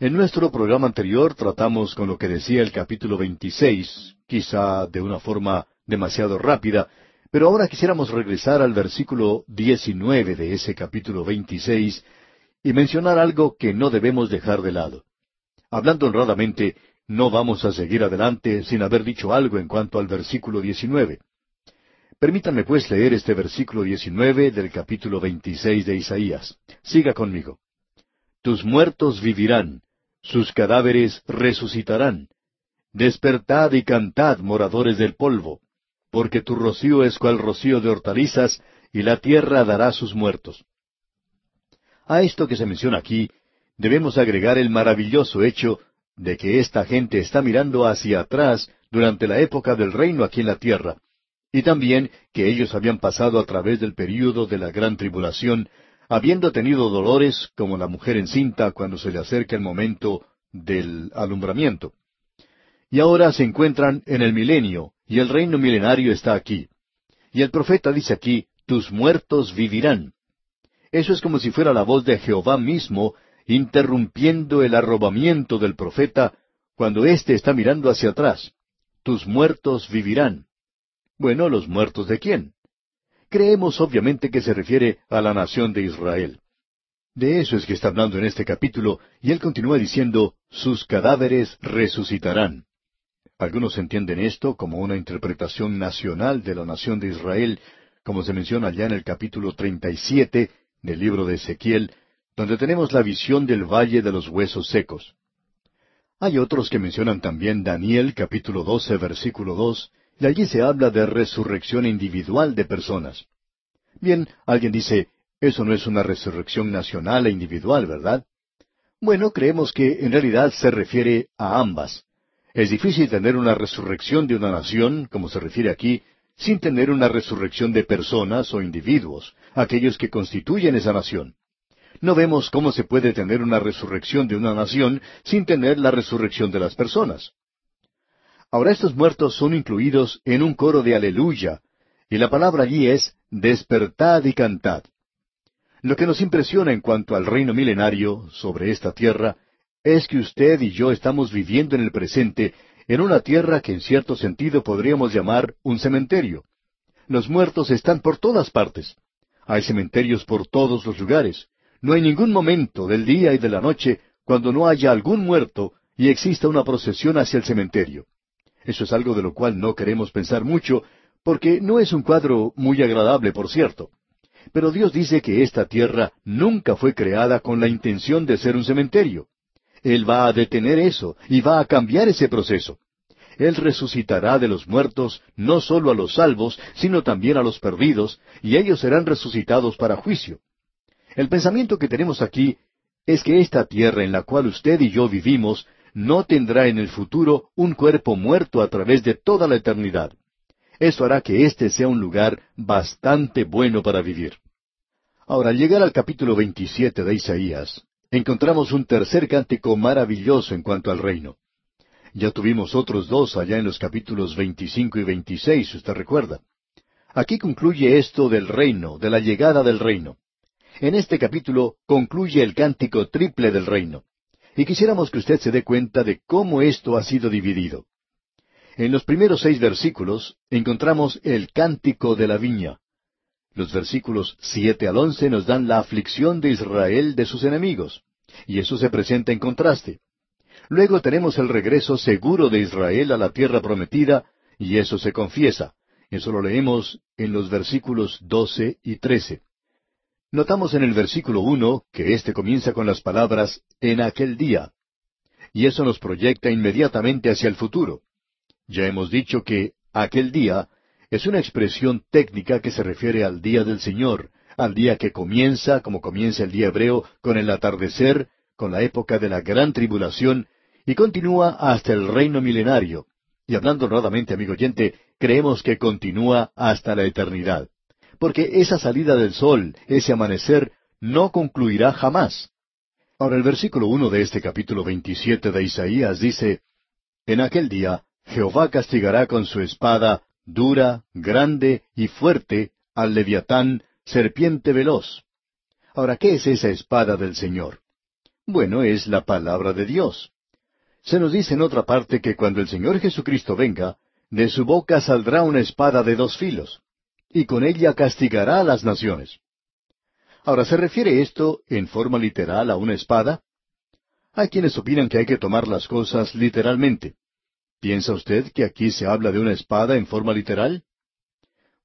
En nuestro programa anterior tratamos con lo que decía el capítulo 26, quizá de una forma demasiado rápida, pero ahora quisiéramos regresar al versículo 19 de ese capítulo 26 y mencionar algo que no debemos dejar de lado. Hablando honradamente, no vamos a seguir adelante sin haber dicho algo en cuanto al versículo 19. Permítanme pues leer este versículo 19 del capítulo 26 de Isaías. Siga conmigo. Tus muertos vivirán, sus cadáveres resucitarán. Despertad y cantad, moradores del polvo, porque tu rocío es cual rocío de hortalizas, y la tierra dará sus muertos. A esto que se menciona aquí, debemos agregar el maravilloso hecho de que esta gente está mirando hacia atrás durante la época del reino aquí en la tierra, y también que ellos habían pasado a través del período de la gran tribulación, habiendo tenido dolores como la mujer encinta cuando se le acerca el momento del alumbramiento. Y ahora se encuentran en el milenio, y el reino milenario está aquí. Y el profeta dice aquí, tus muertos vivirán. Eso es como si fuera la voz de Jehová mismo interrumpiendo el arrobamiento del profeta cuando éste está mirando hacia atrás. Tus muertos vivirán. Bueno, ¿los muertos de quién? Creemos obviamente que se refiere a la nación de Israel. De eso es que está hablando en este capítulo, y él continúa diciendo, sus cadáveres resucitarán. Algunos entienden esto como una interpretación nacional de la nación de Israel, como se menciona allá en el capítulo 37 del libro de Ezequiel, donde tenemos la visión del valle de los huesos secos. Hay otros que mencionan también Daniel capítulo 12 versículo 2, y allí se habla de resurrección individual de personas. Bien, alguien dice, eso no es una resurrección nacional e individual, ¿verdad? Bueno, creemos que en realidad se refiere a ambas. Es difícil tener una resurrección de una nación, como se refiere aquí, sin tener una resurrección de personas o individuos, aquellos que constituyen esa nación. No vemos cómo se puede tener una resurrección de una nación sin tener la resurrección de las personas. Ahora estos muertos son incluidos en un coro de aleluya, y la palabra allí es despertad y cantad. Lo que nos impresiona en cuanto al reino milenario sobre esta tierra es que usted y yo estamos viviendo en el presente en una tierra que en cierto sentido podríamos llamar un cementerio. Los muertos están por todas partes. Hay cementerios por todos los lugares. No hay ningún momento del día y de la noche cuando no haya algún muerto y exista una procesión hacia el cementerio. Eso es algo de lo cual no queremos pensar mucho, porque no es un cuadro muy agradable, por cierto. Pero Dios dice que esta tierra nunca fue creada con la intención de ser un cementerio. Él va a detener eso y va a cambiar ese proceso. Él resucitará de los muertos no solo a los salvos, sino también a los perdidos, y ellos serán resucitados para juicio. El pensamiento que tenemos aquí es que esta tierra en la cual usted y yo vivimos no tendrá en el futuro un cuerpo muerto a través de toda la eternidad. Eso hará que éste sea un lugar bastante bueno para vivir. Ahora, al llegar al capítulo 27 de Isaías, encontramos un tercer cántico maravilloso en cuanto al reino. Ya tuvimos otros dos allá en los capítulos 25 y 26, si usted recuerda. Aquí concluye esto del reino, de la llegada del reino. En este capítulo concluye el cántico triple del reino. Y quisiéramos que usted se dé cuenta de cómo esto ha sido dividido. En los primeros seis versículos encontramos el cántico de la viña. Los versículos siete al once nos dan la aflicción de Israel de sus enemigos, y eso se presenta en contraste. Luego tenemos el regreso seguro de Israel a la tierra prometida, y eso se confiesa. Eso lo leemos en los versículos doce y trece. Notamos en el versículo uno que éste comienza con las palabras en aquel día. Y eso nos proyecta inmediatamente hacia el futuro. Ya hemos dicho que aquel día es una expresión técnica que se refiere al día del Señor, al día que comienza, como comienza el día hebreo, con el atardecer, con la época de la gran tribulación, y continúa hasta el reino milenario. Y hablando honradamente, amigo oyente, creemos que continúa hasta la eternidad porque esa salida del sol, ese amanecer, no concluirá jamás. Ahora el versículo uno de este capítulo veintisiete de Isaías dice, En aquel día Jehová castigará con su espada dura, grande y fuerte al leviatán, serpiente veloz. Ahora, ¿qué es esa espada del Señor? Bueno, es la palabra de Dios. Se nos dice en otra parte que cuando el Señor Jesucristo venga, de su boca saldrá una espada de dos filos, y con ella castigará a las naciones. Ahora, ¿se refiere esto en forma literal a una espada? Hay quienes opinan que hay que tomar las cosas literalmente. ¿Piensa usted que aquí se habla de una espada en forma literal?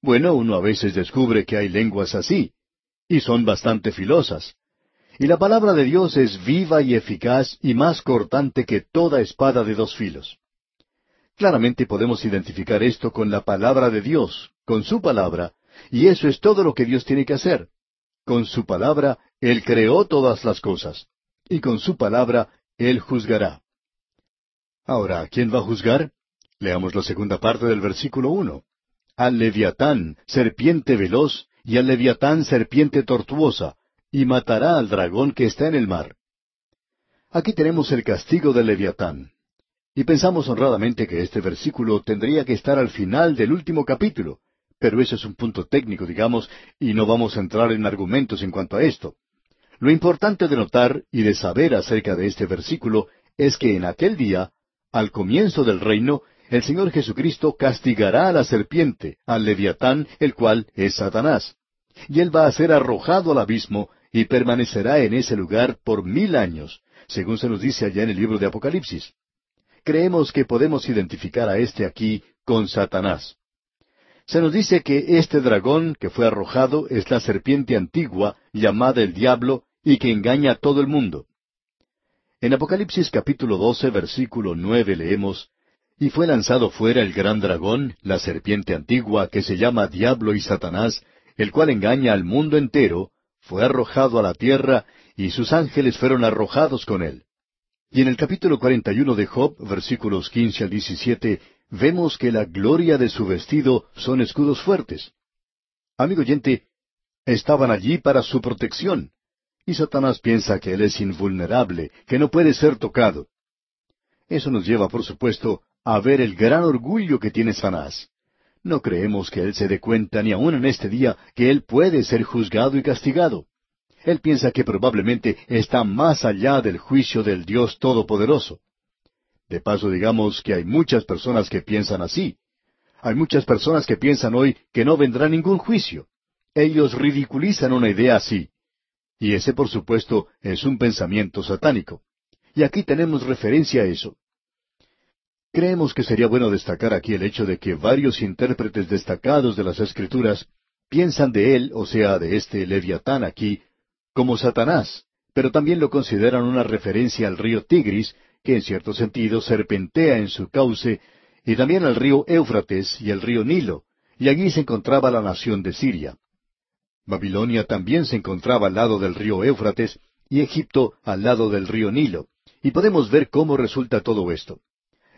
Bueno, uno a veces descubre que hay lenguas así, y son bastante filosas. Y la palabra de Dios es viva y eficaz y más cortante que toda espada de dos filos. Claramente podemos identificar esto con la palabra de Dios, con su palabra, y eso es todo lo que Dios tiene que hacer. Con su palabra, Él creó todas las cosas, y con su palabra, Él juzgará. Ahora, ¿quién va a juzgar? Leamos la segunda parte del versículo uno. Al leviatán, serpiente veloz, y al leviatán, serpiente tortuosa, y matará al dragón que está en el mar. Aquí tenemos el castigo del leviatán. Y pensamos honradamente que este versículo tendría que estar al final del último capítulo, pero ese es un punto técnico, digamos, y no vamos a entrar en argumentos en cuanto a esto. Lo importante de notar y de saber acerca de este versículo es que en aquel día, al comienzo del reino, el Señor Jesucristo castigará a la serpiente, al leviatán, el cual es Satanás. Y él va a ser arrojado al abismo y permanecerá en ese lugar por mil años, según se nos dice allá en el libro de Apocalipsis. Creemos que podemos identificar a este aquí con Satanás. Se nos dice que este dragón que fue arrojado es la serpiente antigua llamada el diablo y que engaña a todo el mundo. En Apocalipsis capítulo 12 versículo nueve leemos, Y fue lanzado fuera el gran dragón, la serpiente antigua, que se llama Diablo y Satanás, el cual engaña al mundo entero, fue arrojado a la tierra, y sus ángeles fueron arrojados con él. Y en el capítulo 41 de Job, versículos 15 al 17, vemos que la gloria de su vestido son escudos fuertes. Amigo oyente, estaban allí para su protección. Y Satanás piensa que él es invulnerable, que no puede ser tocado. Eso nos lleva, por supuesto, a ver el gran orgullo que tiene Satanás. No creemos que Él se dé cuenta ni aun en este día que Él puede ser juzgado y castigado. Él piensa que probablemente está más allá del juicio del Dios Todopoderoso. De paso digamos que hay muchas personas que piensan así. Hay muchas personas que piensan hoy que no vendrá ningún juicio. Ellos ridiculizan una idea así. Y ese, por supuesto, es un pensamiento satánico. Y aquí tenemos referencia a eso. Creemos que sería bueno destacar aquí el hecho de que varios intérpretes destacados de las Escrituras piensan de él, o sea, de este leviatán aquí, como Satanás, pero también lo consideran una referencia al río Tigris, que en cierto sentido serpentea en su cauce, y también al río Éufrates y el río Nilo, y allí se encontraba la nación de Siria. Babilonia también se encontraba al lado del río Éufrates y Egipto al lado del río Nilo, y podemos ver cómo resulta todo esto.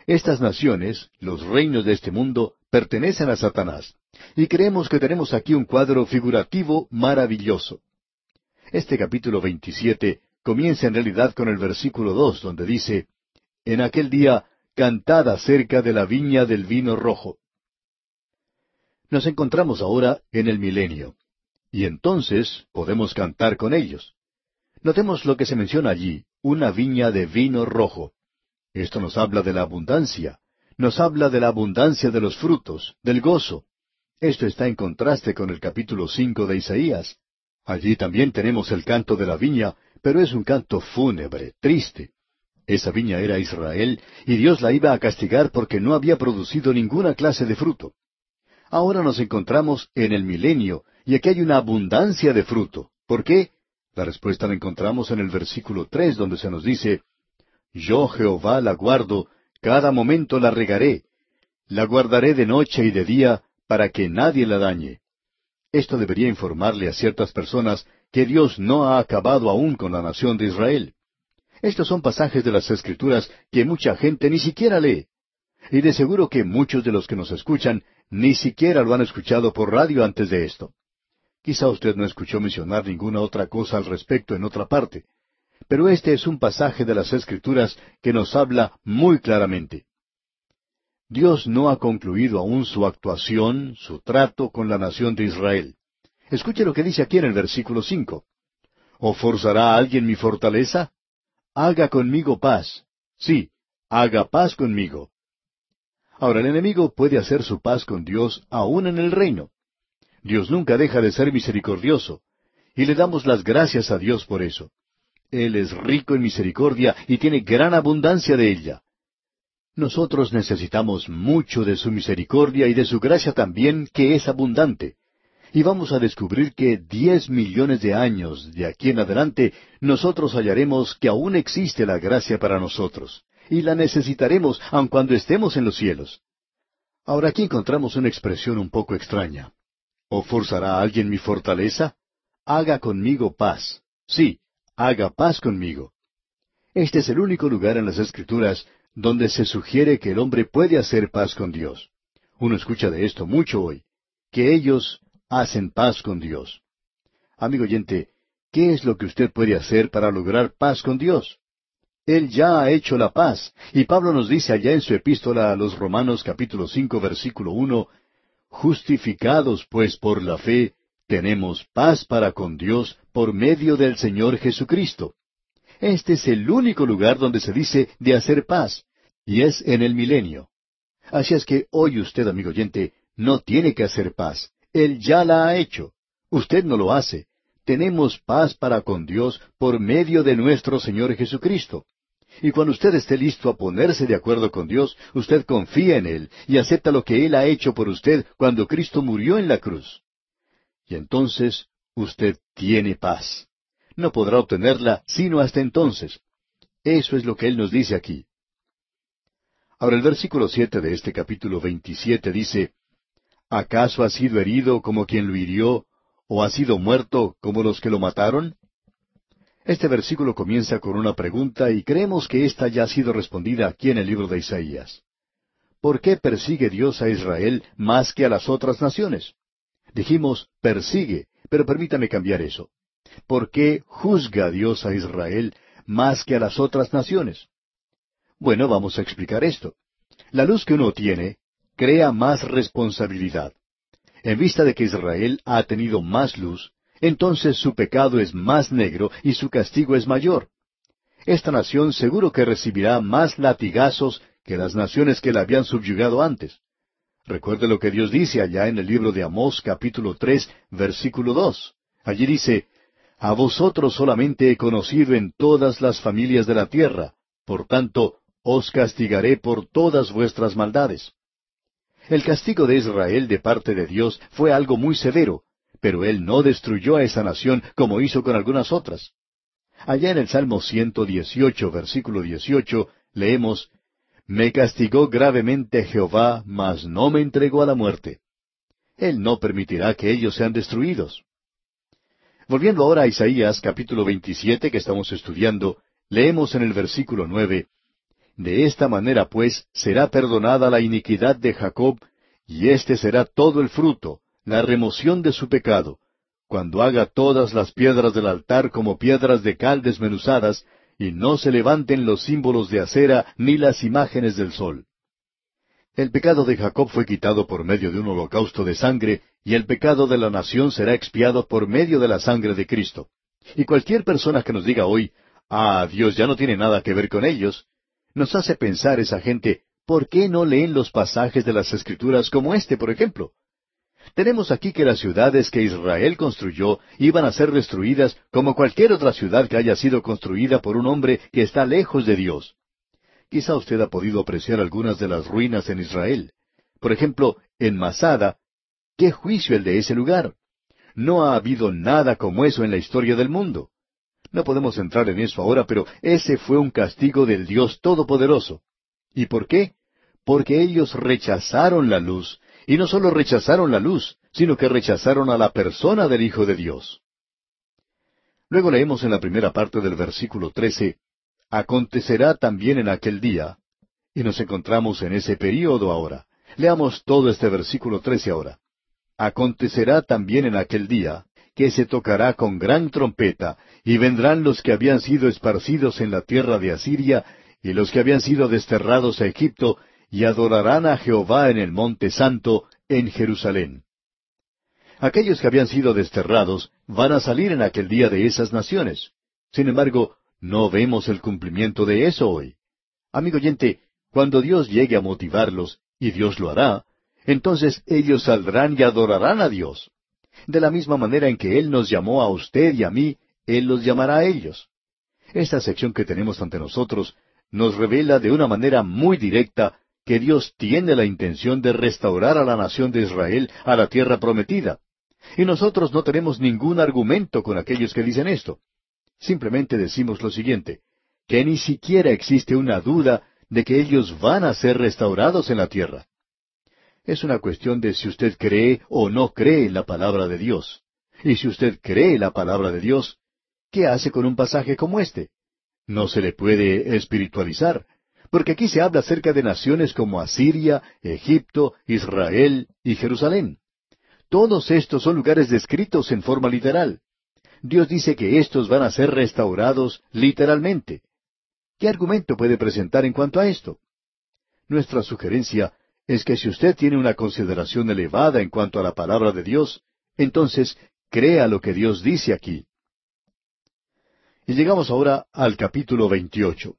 Estas naciones, los reinos de este mundo, pertenecen a Satanás. Y creemos que tenemos aquí un cuadro figurativo maravilloso. Este capítulo 27 comienza en realidad con el versículo 2, donde dice, En aquel día, cantad acerca de la viña del vino rojo. Nos encontramos ahora en el milenio, y entonces podemos cantar con ellos. Notemos lo que se menciona allí, una viña de vino rojo. Esto nos habla de la abundancia, nos habla de la abundancia de los frutos, del gozo. Esto está en contraste con el capítulo cinco de Isaías. Allí también tenemos el canto de la viña, pero es un canto fúnebre, triste. Esa viña era Israel, y Dios la iba a castigar porque no había producido ninguna clase de fruto. Ahora nos encontramos en el milenio, y aquí hay una abundancia de fruto. ¿Por qué? La respuesta la encontramos en el versículo tres, donde se nos dice, yo Jehová la guardo, cada momento la regaré, la guardaré de noche y de día, para que nadie la dañe. Esto debería informarle a ciertas personas que Dios no ha acabado aún con la nación de Israel. Estos son pasajes de las Escrituras que mucha gente ni siquiera lee. Y de seguro que muchos de los que nos escuchan ni siquiera lo han escuchado por radio antes de esto. Quizá usted no escuchó mencionar ninguna otra cosa al respecto en otra parte. Pero este es un pasaje de las Escrituras que nos habla muy claramente. Dios no ha concluido aún su actuación, su trato con la nación de Israel. Escuche lo que dice aquí en el versículo cinco. ¿O forzará a alguien mi fortaleza? haga conmigo paz. Sí, haga paz conmigo. Ahora el enemigo puede hacer su paz con Dios aún en el reino. Dios nunca deja de ser misericordioso, y le damos las gracias a Dios por eso. Él es rico en misericordia y tiene gran abundancia de ella. Nosotros necesitamos mucho de su misericordia y de su gracia también, que es abundante. Y vamos a descubrir que diez millones de años de aquí en adelante nosotros hallaremos que aún existe la gracia para nosotros, y la necesitaremos aun cuando estemos en los cielos. Ahora aquí encontramos una expresión un poco extraña. ¿O forzará alguien mi fortaleza? Haga conmigo paz. Sí, haga paz conmigo. Este es el único lugar en las Escrituras donde se sugiere que el hombre puede hacer paz con Dios. Uno escucha de esto mucho hoy, que ellos hacen paz con Dios. Amigo oyente, ¿qué es lo que usted puede hacer para lograr paz con Dios? Él ya ha hecho la paz, y Pablo nos dice allá en su epístola a los Romanos capítulo cinco versículo uno, Justificados pues por la fe, tenemos paz para con Dios por medio del Señor Jesucristo. Este es el único lugar donde se dice de hacer paz, y es en el milenio. Así es que hoy usted, amigo oyente, no tiene que hacer paz. Él ya la ha hecho. Usted no lo hace. Tenemos paz para con Dios por medio de nuestro Señor Jesucristo. Y cuando usted esté listo a ponerse de acuerdo con Dios, usted confía en Él y acepta lo que Él ha hecho por usted cuando Cristo murió en la cruz. Y entonces usted tiene paz. No podrá obtenerla sino hasta entonces. Eso es lo que Él nos dice aquí. Ahora el versículo siete de este capítulo veintisiete dice, ¿Acaso ha sido herido como quien lo hirió, o ha sido muerto como los que lo mataron? Este versículo comienza con una pregunta y creemos que ésta ya ha sido respondida aquí en el libro de Isaías. ¿Por qué persigue Dios a Israel más que a las otras naciones? Dijimos persigue, pero permítame cambiar eso. ¿Por qué juzga Dios a Israel más que a las otras naciones? Bueno, vamos a explicar esto. La luz que uno tiene crea más responsabilidad. En vista de que Israel ha tenido más luz, entonces su pecado es más negro y su castigo es mayor. Esta nación seguro que recibirá más latigazos que las naciones que la habían subyugado antes. Recuerde lo que Dios dice allá en el libro de Amós capítulo tres versículo dos. Allí dice, A vosotros solamente he conocido en todas las familias de la tierra, por tanto, os castigaré por todas vuestras maldades. El castigo de Israel de parte de Dios fue algo muy severo, pero Él no destruyó a esa nación como hizo con algunas otras. Allá en el Salmo 118, versículo 18, leemos, me castigó gravemente Jehová, mas no me entregó a la muerte. Él no permitirá que ellos sean destruidos. Volviendo ahora a Isaías capítulo 27 que estamos estudiando, leemos en el versículo 9, De esta manera pues será perdonada la iniquidad de Jacob, y este será todo el fruto, la remoción de su pecado, cuando haga todas las piedras del altar como piedras de cal desmenuzadas, y no se levanten los símbolos de acera ni las imágenes del sol. El pecado de Jacob fue quitado por medio de un holocausto de sangre, y el pecado de la nación será expiado por medio de la sangre de Cristo. Y cualquier persona que nos diga hoy, ah, Dios ya no tiene nada que ver con ellos, nos hace pensar esa gente, ¿por qué no leen los pasajes de las Escrituras como este, por ejemplo? Tenemos aquí que las ciudades que Israel construyó iban a ser destruidas como cualquier otra ciudad que haya sido construida por un hombre que está lejos de Dios. Quizá usted ha podido apreciar algunas de las ruinas en Israel. Por ejemplo, en Masada, ¿qué juicio el de ese lugar? No ha habido nada como eso en la historia del mundo. No podemos entrar en eso ahora, pero ese fue un castigo del Dios Todopoderoso. ¿Y por qué? Porque ellos rechazaron la luz y no solo rechazaron la luz, sino que rechazaron a la persona del Hijo de Dios. Luego leemos en la primera parte del versículo trece, Acontecerá también en aquel día, y nos encontramos en ese período ahora. Leamos todo este versículo trece ahora. Acontecerá también en aquel día, que se tocará con gran trompeta, y vendrán los que habían sido esparcidos en la tierra de Asiria, y los que habían sido desterrados a Egipto, y adorarán a Jehová en el monte santo, en Jerusalén. Aquellos que habían sido desterrados van a salir en aquel día de esas naciones. Sin embargo, no vemos el cumplimiento de eso hoy. Amigo oyente, cuando Dios llegue a motivarlos, y Dios lo hará, entonces ellos saldrán y adorarán a Dios. De la misma manera en que Él nos llamó a usted y a mí, Él los llamará a ellos. Esta sección que tenemos ante nosotros nos revela de una manera muy directa que Dios tiene la intención de restaurar a la nación de Israel a la tierra prometida. Y nosotros no tenemos ningún argumento con aquellos que dicen esto. Simplemente decimos lo siguiente, que ni siquiera existe una duda de que ellos van a ser restaurados en la tierra. Es una cuestión de si usted cree o no cree en la palabra de Dios. Y si usted cree la palabra de Dios, ¿qué hace con un pasaje como este? No se le puede espiritualizar, porque aquí se habla acerca de naciones como Asiria, Egipto, Israel y Jerusalén. Todos estos son lugares descritos en forma literal. Dios dice que estos van a ser restaurados literalmente. ¿Qué argumento puede presentar en cuanto a esto? Nuestra sugerencia es que si usted tiene una consideración elevada en cuanto a la palabra de Dios, entonces crea lo que Dios dice aquí. Y llegamos ahora al capítulo 28.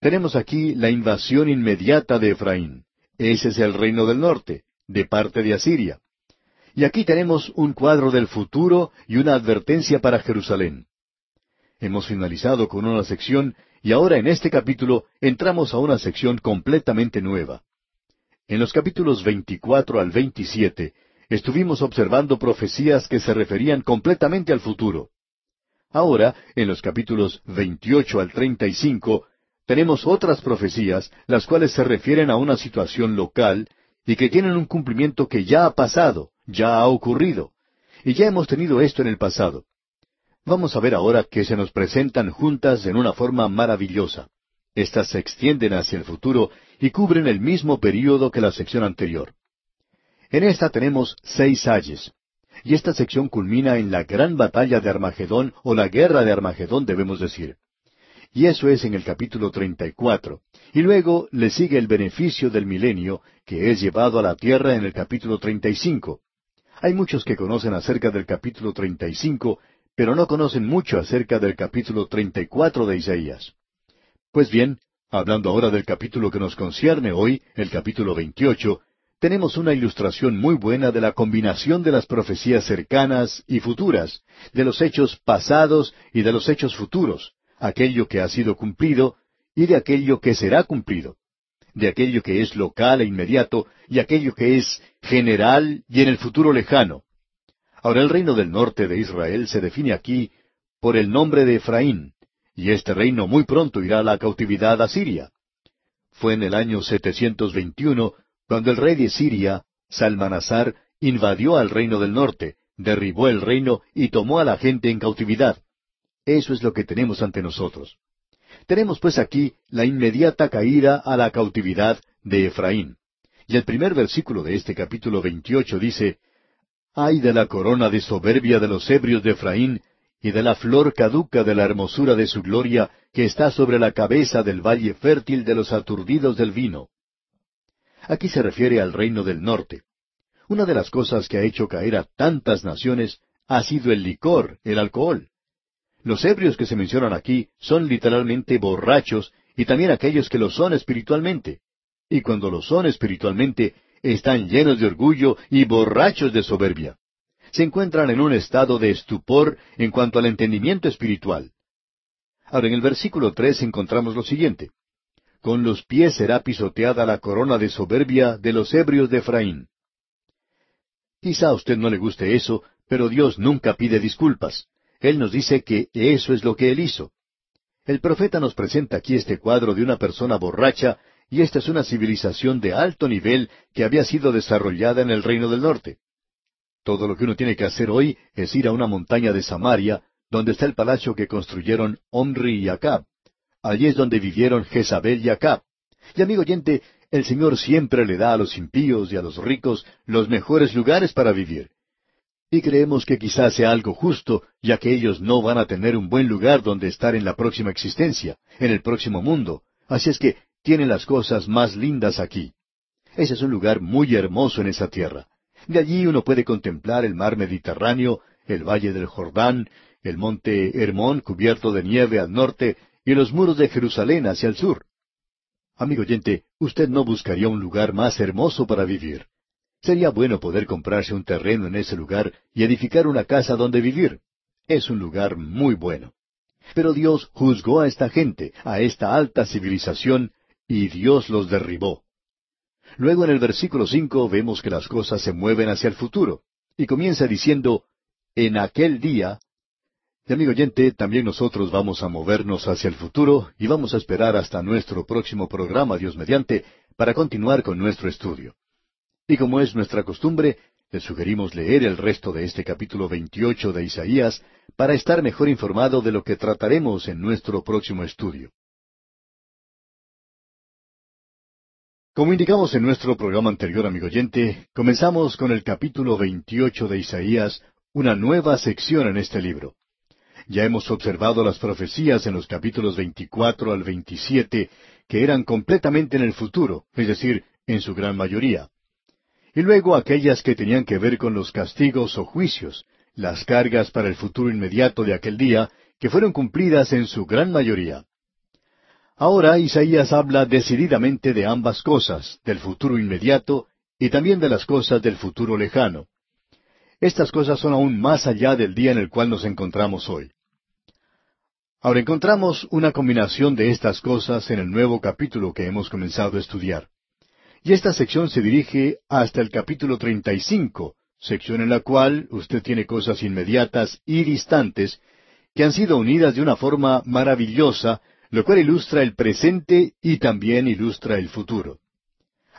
Tenemos aquí la invasión inmediata de Efraín. Ese es el reino del norte, de parte de Asiria. Y aquí tenemos un cuadro del futuro y una advertencia para Jerusalén. Hemos finalizado con una sección y ahora en este capítulo entramos a una sección completamente nueva. En los capítulos 24 al 27 estuvimos observando profecías que se referían completamente al futuro. Ahora, en los capítulos 28 al 35, tenemos otras profecías, las cuales se refieren a una situación local y que tienen un cumplimiento que ya ha pasado, ya ha ocurrido. Y ya hemos tenido esto en el pasado. Vamos a ver ahora que se nos presentan juntas en una forma maravillosa. Estas se extienden hacia el futuro y cubren el mismo período que la sección anterior. En esta tenemos seis ayes. Y esta sección culmina en la gran batalla de Armagedón o la guerra de Armagedón, debemos decir. Y eso es en el capítulo 34. Y luego le sigue el beneficio del milenio, que es llevado a la tierra en el capítulo 35. Hay muchos que conocen acerca del capítulo 35, pero no conocen mucho acerca del capítulo 34 de Isaías. Pues bien, hablando ahora del capítulo que nos concierne hoy, el capítulo 28, tenemos una ilustración muy buena de la combinación de las profecías cercanas y futuras, de los hechos pasados y de los hechos futuros, aquello que ha sido cumplido y de aquello que será cumplido, de aquello que es local e inmediato y aquello que es general y en el futuro lejano. Ahora el reino del norte de Israel se define aquí por el nombre de Efraín, y este reino muy pronto irá a la cautividad a Siria. Fue en el año 721 cuando el rey de Siria, Salmanasar, invadió al reino del norte, derribó el reino y tomó a la gente en cautividad. Eso es lo que tenemos ante nosotros. Tenemos pues aquí la inmediata caída a la cautividad de Efraín. Y el primer versículo de este capítulo 28 dice, Ay de la corona de soberbia de los ebrios de Efraín, y de la flor caduca de la hermosura de su gloria, que está sobre la cabeza del valle fértil de los aturdidos del vino. Aquí se refiere al reino del norte. Una de las cosas que ha hecho caer a tantas naciones ha sido el licor, el alcohol. Los ebrios que se mencionan aquí son literalmente borrachos y también aquellos que lo son espiritualmente. Y cuando lo son espiritualmente, están llenos de orgullo y borrachos de soberbia. Se encuentran en un estado de estupor en cuanto al entendimiento espiritual. Ahora en el versículo tres encontramos lo siguiente con los pies será pisoteada la corona de soberbia de los ebrios de Efraín. Quizá a usted no le guste eso, pero Dios nunca pide disculpas. Él nos dice que eso es lo que Él hizo. El profeta nos presenta aquí este cuadro de una persona borracha, y esta es una civilización de alto nivel que había sido desarrollada en el reino del norte. Todo lo que uno tiene que hacer hoy es ir a una montaña de Samaria, donde está el palacio que construyeron Omri y Acab. Allí es donde vivieron Jezabel y Acab. Y amigo oyente, el Señor siempre le da a los impíos y a los ricos los mejores lugares para vivir. Y creemos que quizás sea algo justo, ya que ellos no van a tener un buen lugar donde estar en la próxima existencia, en el próximo mundo. Así es que tienen las cosas más lindas aquí. Ese es un lugar muy hermoso en esa tierra. De allí uno puede contemplar el mar Mediterráneo, el valle del Jordán, el monte Hermón cubierto de nieve al norte y los muros de Jerusalén hacia el sur. Amigo oyente, usted no buscaría un lugar más hermoso para vivir. Sería bueno poder comprarse un terreno en ese lugar y edificar una casa donde vivir. Es un lugar muy bueno. Pero Dios juzgó a esta gente, a esta alta civilización, y Dios los derribó. Luego en el versículo cinco vemos que las cosas se mueven hacia el futuro, y comienza diciendo, en aquel día, y amigo oyente, también nosotros vamos a movernos hacia el futuro y vamos a esperar hasta nuestro próximo programa, Dios mediante, para continuar con nuestro estudio. Y como es nuestra costumbre, le sugerimos leer el resto de este capítulo 28 de Isaías para estar mejor informado de lo que trataremos en nuestro próximo estudio. Como indicamos en nuestro programa anterior, amigo oyente, comenzamos con el capítulo 28 de Isaías, una nueva sección en este libro. Ya hemos observado las profecías en los capítulos 24 al 27 que eran completamente en el futuro, es decir, en su gran mayoría y luego aquellas que tenían que ver con los castigos o juicios, las cargas para el futuro inmediato de aquel día, que fueron cumplidas en su gran mayoría. Ahora Isaías habla decididamente de ambas cosas, del futuro inmediato y también de las cosas del futuro lejano. Estas cosas son aún más allá del día en el cual nos encontramos hoy. Ahora encontramos una combinación de estas cosas en el nuevo capítulo que hemos comenzado a estudiar. Y esta sección se dirige hasta el capítulo 35, sección en la cual usted tiene cosas inmediatas y distantes que han sido unidas de una forma maravillosa, lo cual ilustra el presente y también ilustra el futuro.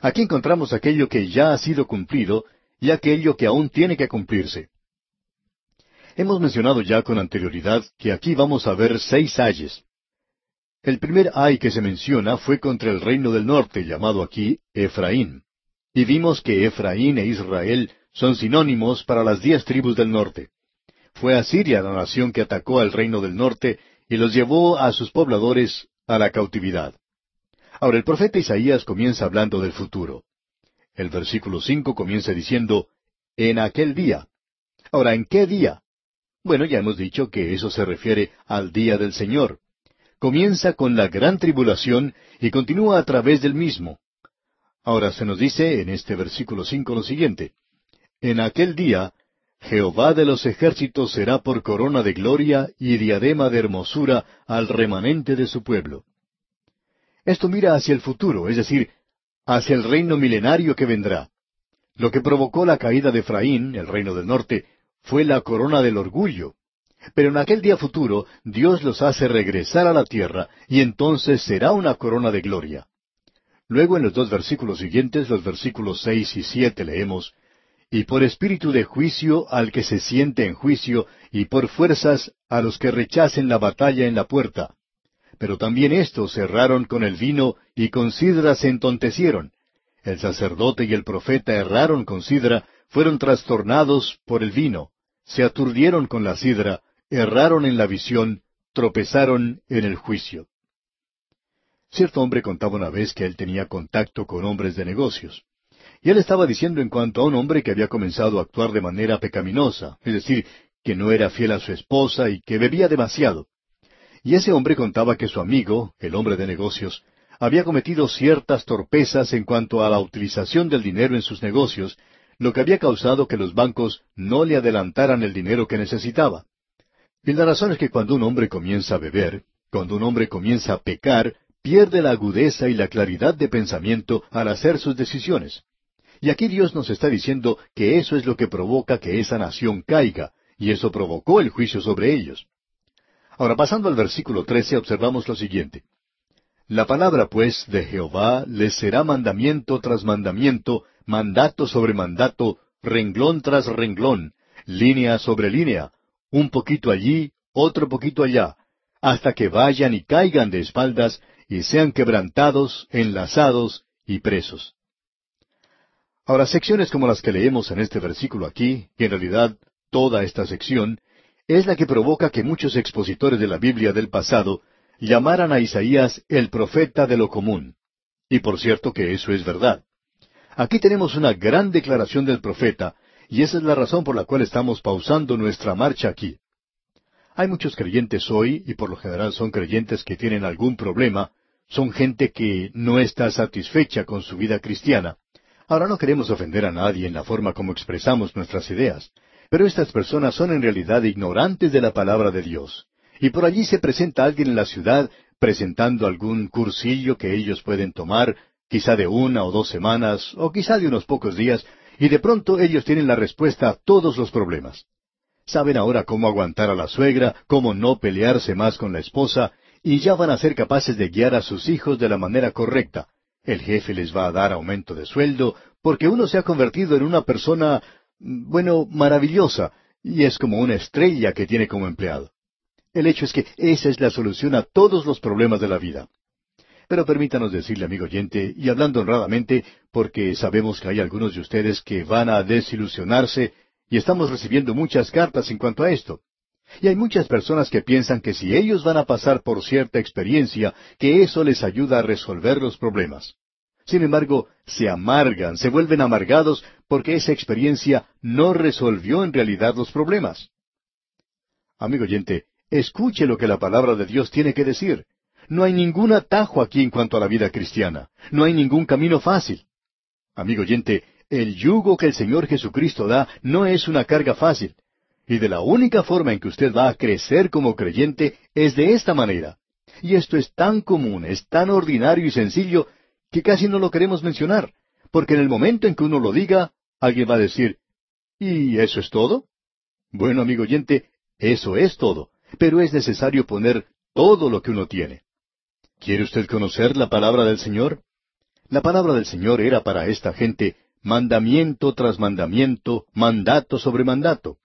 Aquí encontramos aquello que ya ha sido cumplido y aquello que aún tiene que cumplirse. Hemos mencionado ya con anterioridad que aquí vamos a ver seis ayes. El primer ay que se menciona fue contra el reino del norte, llamado aquí Efraín. Y vimos que Efraín e Israel son sinónimos para las diez tribus del norte. Fue Asiria la nación que atacó al reino del norte y los llevó a sus pobladores a la cautividad. Ahora el profeta Isaías comienza hablando del futuro. El versículo cinco comienza diciendo, en aquel día. Ahora, ¿en qué día? Bueno, ya hemos dicho que eso se refiere al día del Señor comienza con la gran tribulación y continúa a través del mismo. Ahora se nos dice en este versículo cinco lo siguiente En aquel día Jehová de los ejércitos será por corona de gloria y diadema de hermosura al remanente de su pueblo. Esto mira hacia el futuro, es decir, hacia el reino milenario que vendrá. Lo que provocó la caída de Efraín, el reino del norte, fue la corona del orgullo. Pero en aquel día futuro Dios los hace regresar a la tierra y entonces será una corona de gloria. Luego en los dos versículos siguientes, los versículos seis y siete, leemos, Y por espíritu de juicio al que se siente en juicio, y por fuerzas a los que rechacen la batalla en la puerta. Pero también estos erraron con el vino y con sidra se entontecieron. El sacerdote y el profeta erraron con sidra, fueron trastornados por el vino, se aturdieron con la sidra, erraron en la visión, tropezaron en el juicio. Cierto hombre contaba una vez que él tenía contacto con hombres de negocios. Y él estaba diciendo en cuanto a un hombre que había comenzado a actuar de manera pecaminosa, es decir, que no era fiel a su esposa y que bebía demasiado. Y ese hombre contaba que su amigo, el hombre de negocios, había cometido ciertas torpezas en cuanto a la utilización del dinero en sus negocios, lo que había causado que los bancos no le adelantaran el dinero que necesitaba. Y la razón es que cuando un hombre comienza a beber, cuando un hombre comienza a pecar, pierde la agudeza y la claridad de pensamiento al hacer sus decisiones. Y aquí Dios nos está diciendo que eso es lo que provoca que esa nación caiga, y eso provocó el juicio sobre ellos. Ahora, pasando al versículo trece, observamos lo siguiente. La palabra, pues, de Jehová les será mandamiento tras mandamiento, mandato sobre mandato, renglón tras renglón, línea sobre línea, un poquito allí, otro poquito allá, hasta que vayan y caigan de espaldas y sean quebrantados, enlazados y presos. Ahora, secciones como las que leemos en este versículo aquí, y en realidad toda esta sección, es la que provoca que muchos expositores de la Biblia del pasado llamaran a Isaías el profeta de lo común. Y por cierto que eso es verdad. Aquí tenemos una gran declaración del profeta, y esa es la razón por la cual estamos pausando nuestra marcha aquí. Hay muchos creyentes hoy, y por lo general son creyentes que tienen algún problema, son gente que no está satisfecha con su vida cristiana. Ahora no queremos ofender a nadie en la forma como expresamos nuestras ideas, pero estas personas son en realidad ignorantes de la palabra de Dios. Y por allí se presenta alguien en la ciudad presentando algún cursillo que ellos pueden tomar, quizá de una o dos semanas, o quizá de unos pocos días, y de pronto ellos tienen la respuesta a todos los problemas. Saben ahora cómo aguantar a la suegra, cómo no pelearse más con la esposa, y ya van a ser capaces de guiar a sus hijos de la manera correcta. El jefe les va a dar aumento de sueldo, porque uno se ha convertido en una persona, bueno, maravillosa, y es como una estrella que tiene como empleado. El hecho es que esa es la solución a todos los problemas de la vida. Pero permítanos decirle, amigo oyente, y hablando honradamente, porque sabemos que hay algunos de ustedes que van a desilusionarse, y estamos recibiendo muchas cartas en cuanto a esto. Y hay muchas personas que piensan que si ellos van a pasar por cierta experiencia, que eso les ayuda a resolver los problemas. Sin embargo, se amargan, se vuelven amargados porque esa experiencia no resolvió en realidad los problemas. Amigo oyente, escuche lo que la palabra de Dios tiene que decir. No hay ningún atajo aquí en cuanto a la vida cristiana. No hay ningún camino fácil. Amigo oyente, el yugo que el Señor Jesucristo da no es una carga fácil. Y de la única forma en que usted va a crecer como creyente es de esta manera. Y esto es tan común, es tan ordinario y sencillo, que casi no lo queremos mencionar, porque en el momento en que uno lo diga, alguien va a decir, ¿y eso es todo? Bueno, amigo oyente, eso es todo, pero es necesario poner todo lo que uno tiene. ¿Quiere usted conocer la palabra del Señor? La palabra del Señor era para esta gente mandamiento tras mandamiento, mandato sobre mandato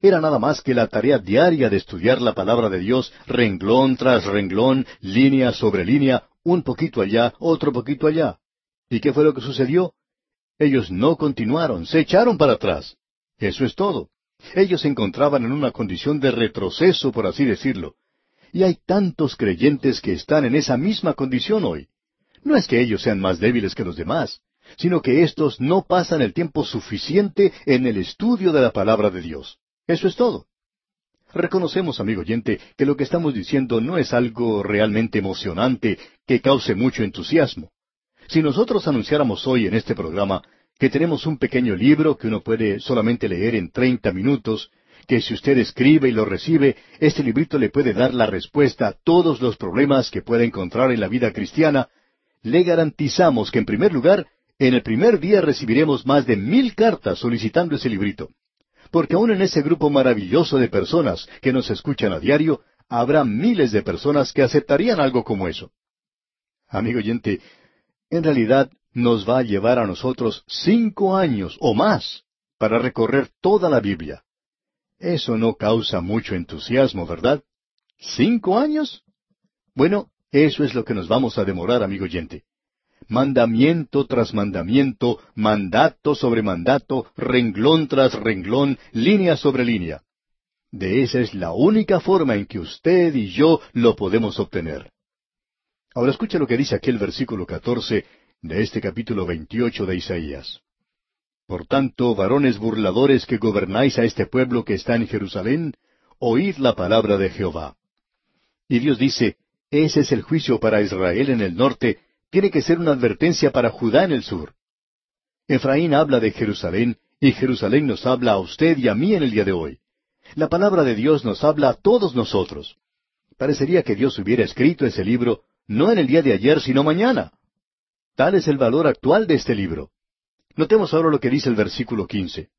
era nada más que la tarea diaria de estudiar la palabra de Dios renglón tras renglón, línea sobre línea, un poquito allá, otro poquito allá. ¿Y qué fue lo que sucedió? Ellos no continuaron, se echaron para atrás. Eso es todo. Ellos se encontraban en una condición de retroceso, por así decirlo. Y hay tantos creyentes que están en esa misma condición hoy. No es que ellos sean más débiles que los demás, sino que éstos no pasan el tiempo suficiente en el estudio de la palabra de Dios. Eso es todo. Reconocemos, amigo oyente, que lo que estamos diciendo no es algo realmente emocionante que cause mucho entusiasmo. Si nosotros anunciáramos hoy en este programa que tenemos un pequeño libro que uno puede solamente leer en treinta minutos, que si usted escribe y lo recibe, este librito le puede dar la respuesta a todos los problemas que pueda encontrar en la vida cristiana, le garantizamos que en primer lugar, en el primer día recibiremos más de mil cartas solicitando ese librito porque aún en ese grupo maravilloso de personas que nos escuchan a diario, habrá miles de personas que aceptarían algo como eso. Amigo oyente, en realidad nos va a llevar a nosotros cinco años o más para recorrer toda la Biblia. Eso no causa mucho entusiasmo, ¿verdad? ¿Cinco años? Bueno, eso es lo que nos vamos a demorar, amigo oyente mandamiento tras mandamiento, mandato sobre mandato, renglón tras renglón, línea sobre línea. De esa es la única forma en que usted y yo lo podemos obtener. Ahora escucha lo que dice aquel versículo catorce de este capítulo veintiocho de Isaías. Por tanto, varones burladores que gobernáis a este pueblo que está en Jerusalén, oíd la palabra de Jehová. Y Dios dice, ese es el juicio para Israel en el norte tiene que ser una advertencia para Judá en el sur. Efraín habla de Jerusalén y Jerusalén nos habla a usted y a mí en el día de hoy. La palabra de Dios nos habla a todos nosotros. Parecería que Dios hubiera escrito ese libro no en el día de ayer, sino mañana. Tal es el valor actual de este libro. Notemos ahora lo que dice el versículo quince.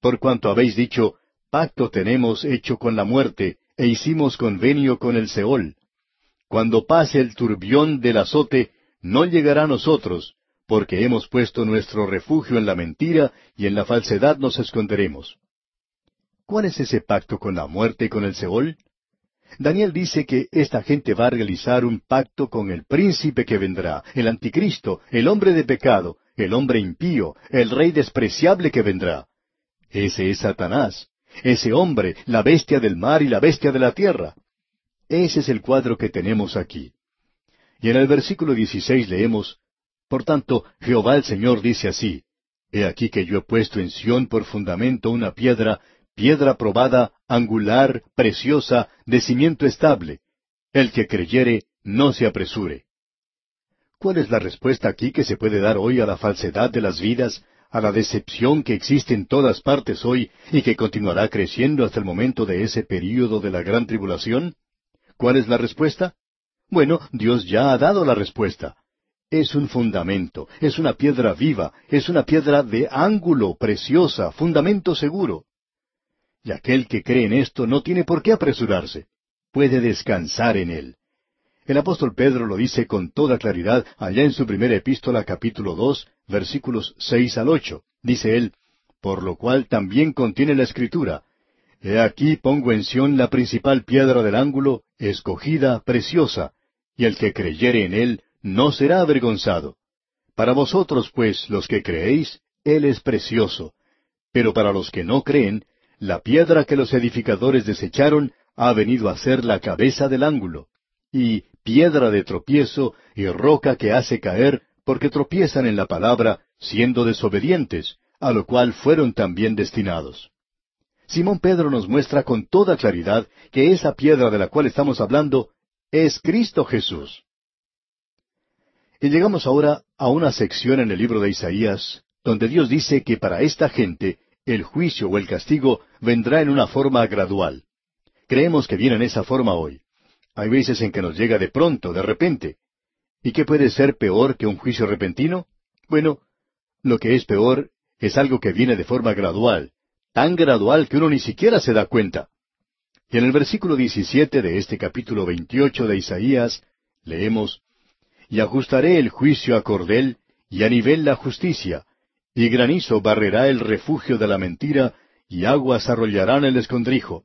Por cuanto habéis dicho, pacto tenemos hecho con la muerte, e hicimos convenio con el Seol. Cuando pase el turbión del azote, no llegará a nosotros, porque hemos puesto nuestro refugio en la mentira y en la falsedad nos esconderemos. ¿Cuál es ese pacto con la muerte y con el Seol? Daniel dice que esta gente va a realizar un pacto con el príncipe que vendrá, el anticristo, el hombre de pecado, el hombre impío, el rey despreciable que vendrá. Ese es Satanás, ese hombre, la bestia del mar y la bestia de la tierra. Ese es el cuadro que tenemos aquí. Y en el versículo 16 leemos, Por tanto, Jehová el Señor dice así, He aquí que yo he puesto en Sión por fundamento una piedra, piedra probada, angular, preciosa, de cimiento estable. El que creyere, no se apresure. ¿Cuál es la respuesta aquí que se puede dar hoy a la falsedad de las vidas, a la decepción que existe en todas partes hoy y que continuará creciendo hasta el momento de ese período de la gran tribulación? ¿Cuál es la respuesta? Bueno, Dios ya ha dado la respuesta. Es un fundamento, es una piedra viva, es una piedra de ángulo preciosa, fundamento seguro. Y aquel que cree en esto no tiene por qué apresurarse. Puede descansar en él. El apóstol Pedro lo dice con toda claridad allá en su primera epístola capítulo dos, versículos seis al ocho. Dice él, por lo cual también contiene la escritura, He aquí pongo en Sión la principal piedra del ángulo, escogida, preciosa, y el que creyere en él no será avergonzado. Para vosotros, pues, los que creéis, él es precioso, pero para los que no creen, la piedra que los edificadores desecharon ha venido a ser la cabeza del ángulo, y piedra de tropiezo y roca que hace caer, porque tropiezan en la palabra, siendo desobedientes, a lo cual fueron también destinados. Simón Pedro nos muestra con toda claridad que esa piedra de la cual estamos hablando es Cristo Jesús. Y llegamos ahora a una sección en el libro de Isaías, donde Dios dice que para esta gente el juicio o el castigo vendrá en una forma gradual. Creemos que viene en esa forma hoy. Hay veces en que nos llega de pronto, de repente. ¿Y qué puede ser peor que un juicio repentino? Bueno, lo que es peor es algo que viene de forma gradual, tan gradual que uno ni siquiera se da cuenta. Y en el versículo 17 de este capítulo 28 de Isaías leemos, Y ajustaré el juicio a cordel, y a nivel la justicia, y granizo barrerá el refugio de la mentira, y aguas arrollarán el escondrijo.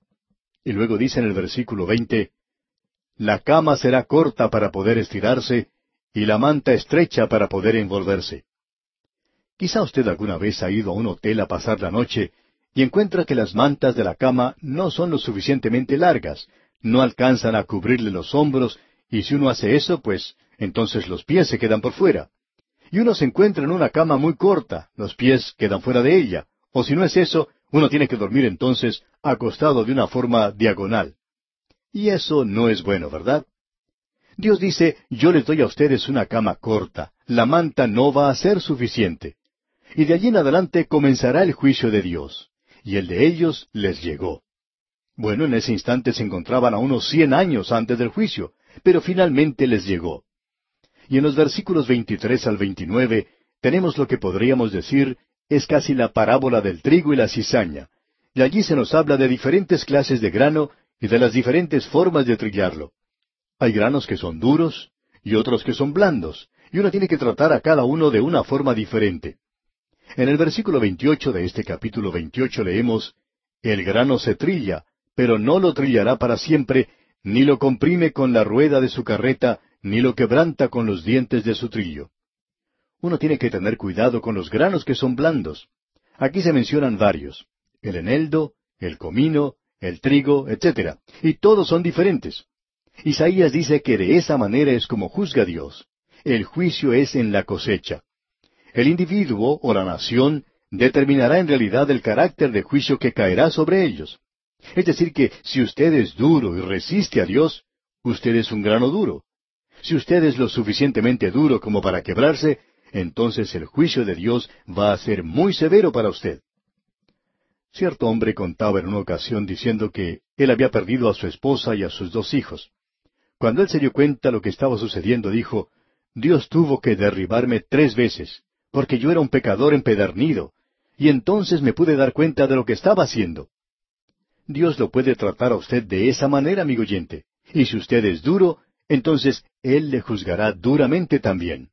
Y luego dice en el versículo 20, La cama será corta para poder estirarse, y la manta estrecha para poder envolverse. Quizá usted alguna vez ha ido a un hotel a pasar la noche y encuentra que las mantas de la cama no son lo suficientemente largas, no alcanzan a cubrirle los hombros, y si uno hace eso, pues entonces los pies se quedan por fuera. Y uno se encuentra en una cama muy corta, los pies quedan fuera de ella, o si no es eso, uno tiene que dormir entonces acostado de una forma diagonal. Y eso no es bueno, ¿verdad? Dios dice, yo les doy a ustedes una cama corta, la manta no va a ser suficiente. Y de allí en adelante comenzará el juicio de Dios y el de ellos les llegó. Bueno, en ese instante se encontraban a unos cien años antes del juicio, pero finalmente les llegó. Y en los versículos 23 al 29 tenemos lo que podríamos decir es casi la parábola del trigo y la cizaña, y allí se nos habla de diferentes clases de grano y de las diferentes formas de trillarlo. Hay granos que son duros y otros que son blandos, y uno tiene que tratar a cada uno de una forma diferente. En el versículo 28 de este capítulo 28 leemos, El grano se trilla, pero no lo trillará para siempre, ni lo comprime con la rueda de su carreta, ni lo quebranta con los dientes de su trillo. Uno tiene que tener cuidado con los granos que son blandos. Aquí se mencionan varios. El eneldo, el comino, el trigo, etc. Y todos son diferentes. Isaías dice que de esa manera es como juzga Dios. El juicio es en la cosecha. El individuo o la nación determinará en realidad el carácter de juicio que caerá sobre ellos. Es decir, que si usted es duro y resiste a Dios, usted es un grano duro. Si usted es lo suficientemente duro como para quebrarse, entonces el juicio de Dios va a ser muy severo para usted. Cierto hombre contaba en una ocasión diciendo que él había perdido a su esposa y a sus dos hijos. Cuando él se dio cuenta de lo que estaba sucediendo, dijo, Dios tuvo que derribarme tres veces porque yo era un pecador empedernido, y entonces me pude dar cuenta de lo que estaba haciendo. Dios lo puede tratar a usted de esa manera, amigo oyente, y si usted es duro, entonces Él le juzgará duramente también.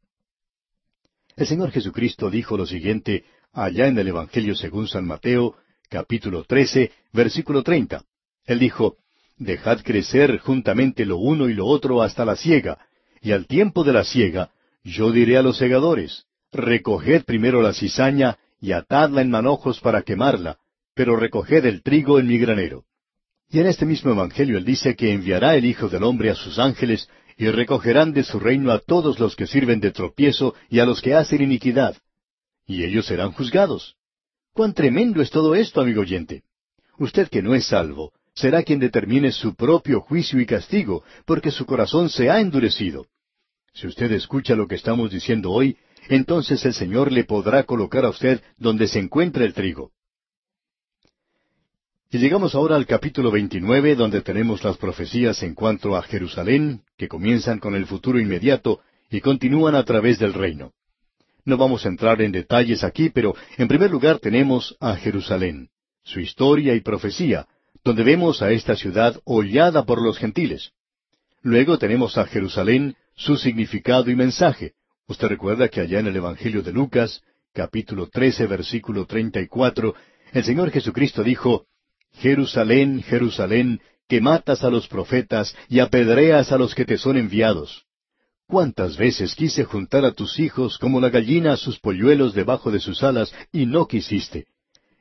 El Señor Jesucristo dijo lo siguiente allá en el Evangelio según San Mateo, capítulo 13, versículo 30. Él dijo, Dejad crecer juntamente lo uno y lo otro hasta la siega, y al tiempo de la siega, yo diré a los segadores, Recoged primero la cizaña y atadla en manojos para quemarla, pero recoged el trigo en mi granero. Y en este mismo Evangelio él dice que enviará el Hijo del Hombre a sus ángeles y recogerán de su reino a todos los que sirven de tropiezo y a los que hacen iniquidad. Y ellos serán juzgados. ¡Cuán tremendo es todo esto, amigo oyente! usted que no es salvo, será quien determine su propio juicio y castigo, porque su corazón se ha endurecido. Si usted escucha lo que estamos diciendo hoy, entonces el Señor le podrá colocar a usted donde se encuentra el trigo. Y llegamos ahora al capítulo 29, donde tenemos las profecías en cuanto a Jerusalén, que comienzan con el futuro inmediato y continúan a través del reino. No vamos a entrar en detalles aquí, pero en primer lugar tenemos a Jerusalén, su historia y profecía, donde vemos a esta ciudad hollada por los gentiles. Luego tenemos a Jerusalén, su significado y mensaje. Usted recuerda que allá en el Evangelio de Lucas, capítulo 13, versículo 34, el Señor Jesucristo dijo, Jerusalén, Jerusalén, que matas a los profetas y apedreas a los que te son enviados. ¿Cuántas veces quise juntar a tus hijos como la gallina a sus polluelos debajo de sus alas, y no quisiste?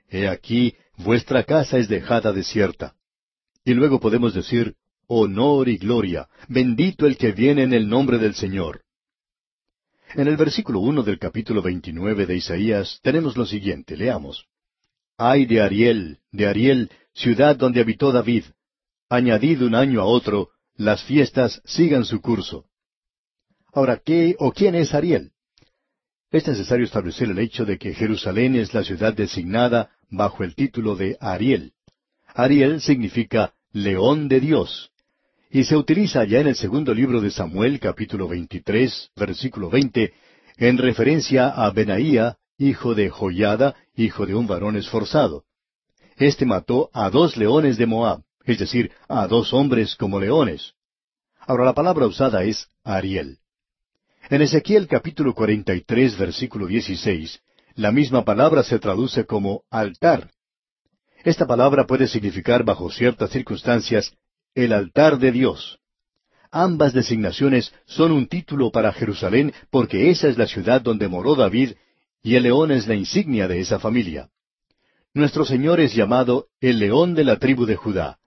He aquí, vuestra casa es dejada desierta. Y luego podemos decir, honor y gloria, bendito el que viene en el nombre del Señor. En el versículo uno del capítulo veintinueve de Isaías tenemos lo siguiente, leamos. Ay de Ariel, de Ariel, ciudad donde habitó David. Añadid un año a otro, las fiestas sigan su curso. Ahora, ¿qué o quién es Ariel? Es necesario establecer el hecho de que Jerusalén es la ciudad designada bajo el título de Ariel. Ariel significa león de Dios. Y se utiliza ya en el segundo libro de Samuel, capítulo 23, versículo 20, en referencia a Benaía, hijo de Joyada, hijo de un varón esforzado. Este mató a dos leones de Moab, es decir, a dos hombres como leones. Ahora la palabra usada es Ariel. En Ezequiel capítulo 43 versículo 16, la misma palabra se traduce como altar. Esta palabra puede significar bajo ciertas circunstancias el altar de Dios. Ambas designaciones son un título para Jerusalén porque esa es la ciudad donde moró David y el león es la insignia de esa familia. Nuestro Señor es llamado el león de la tribu de Judá.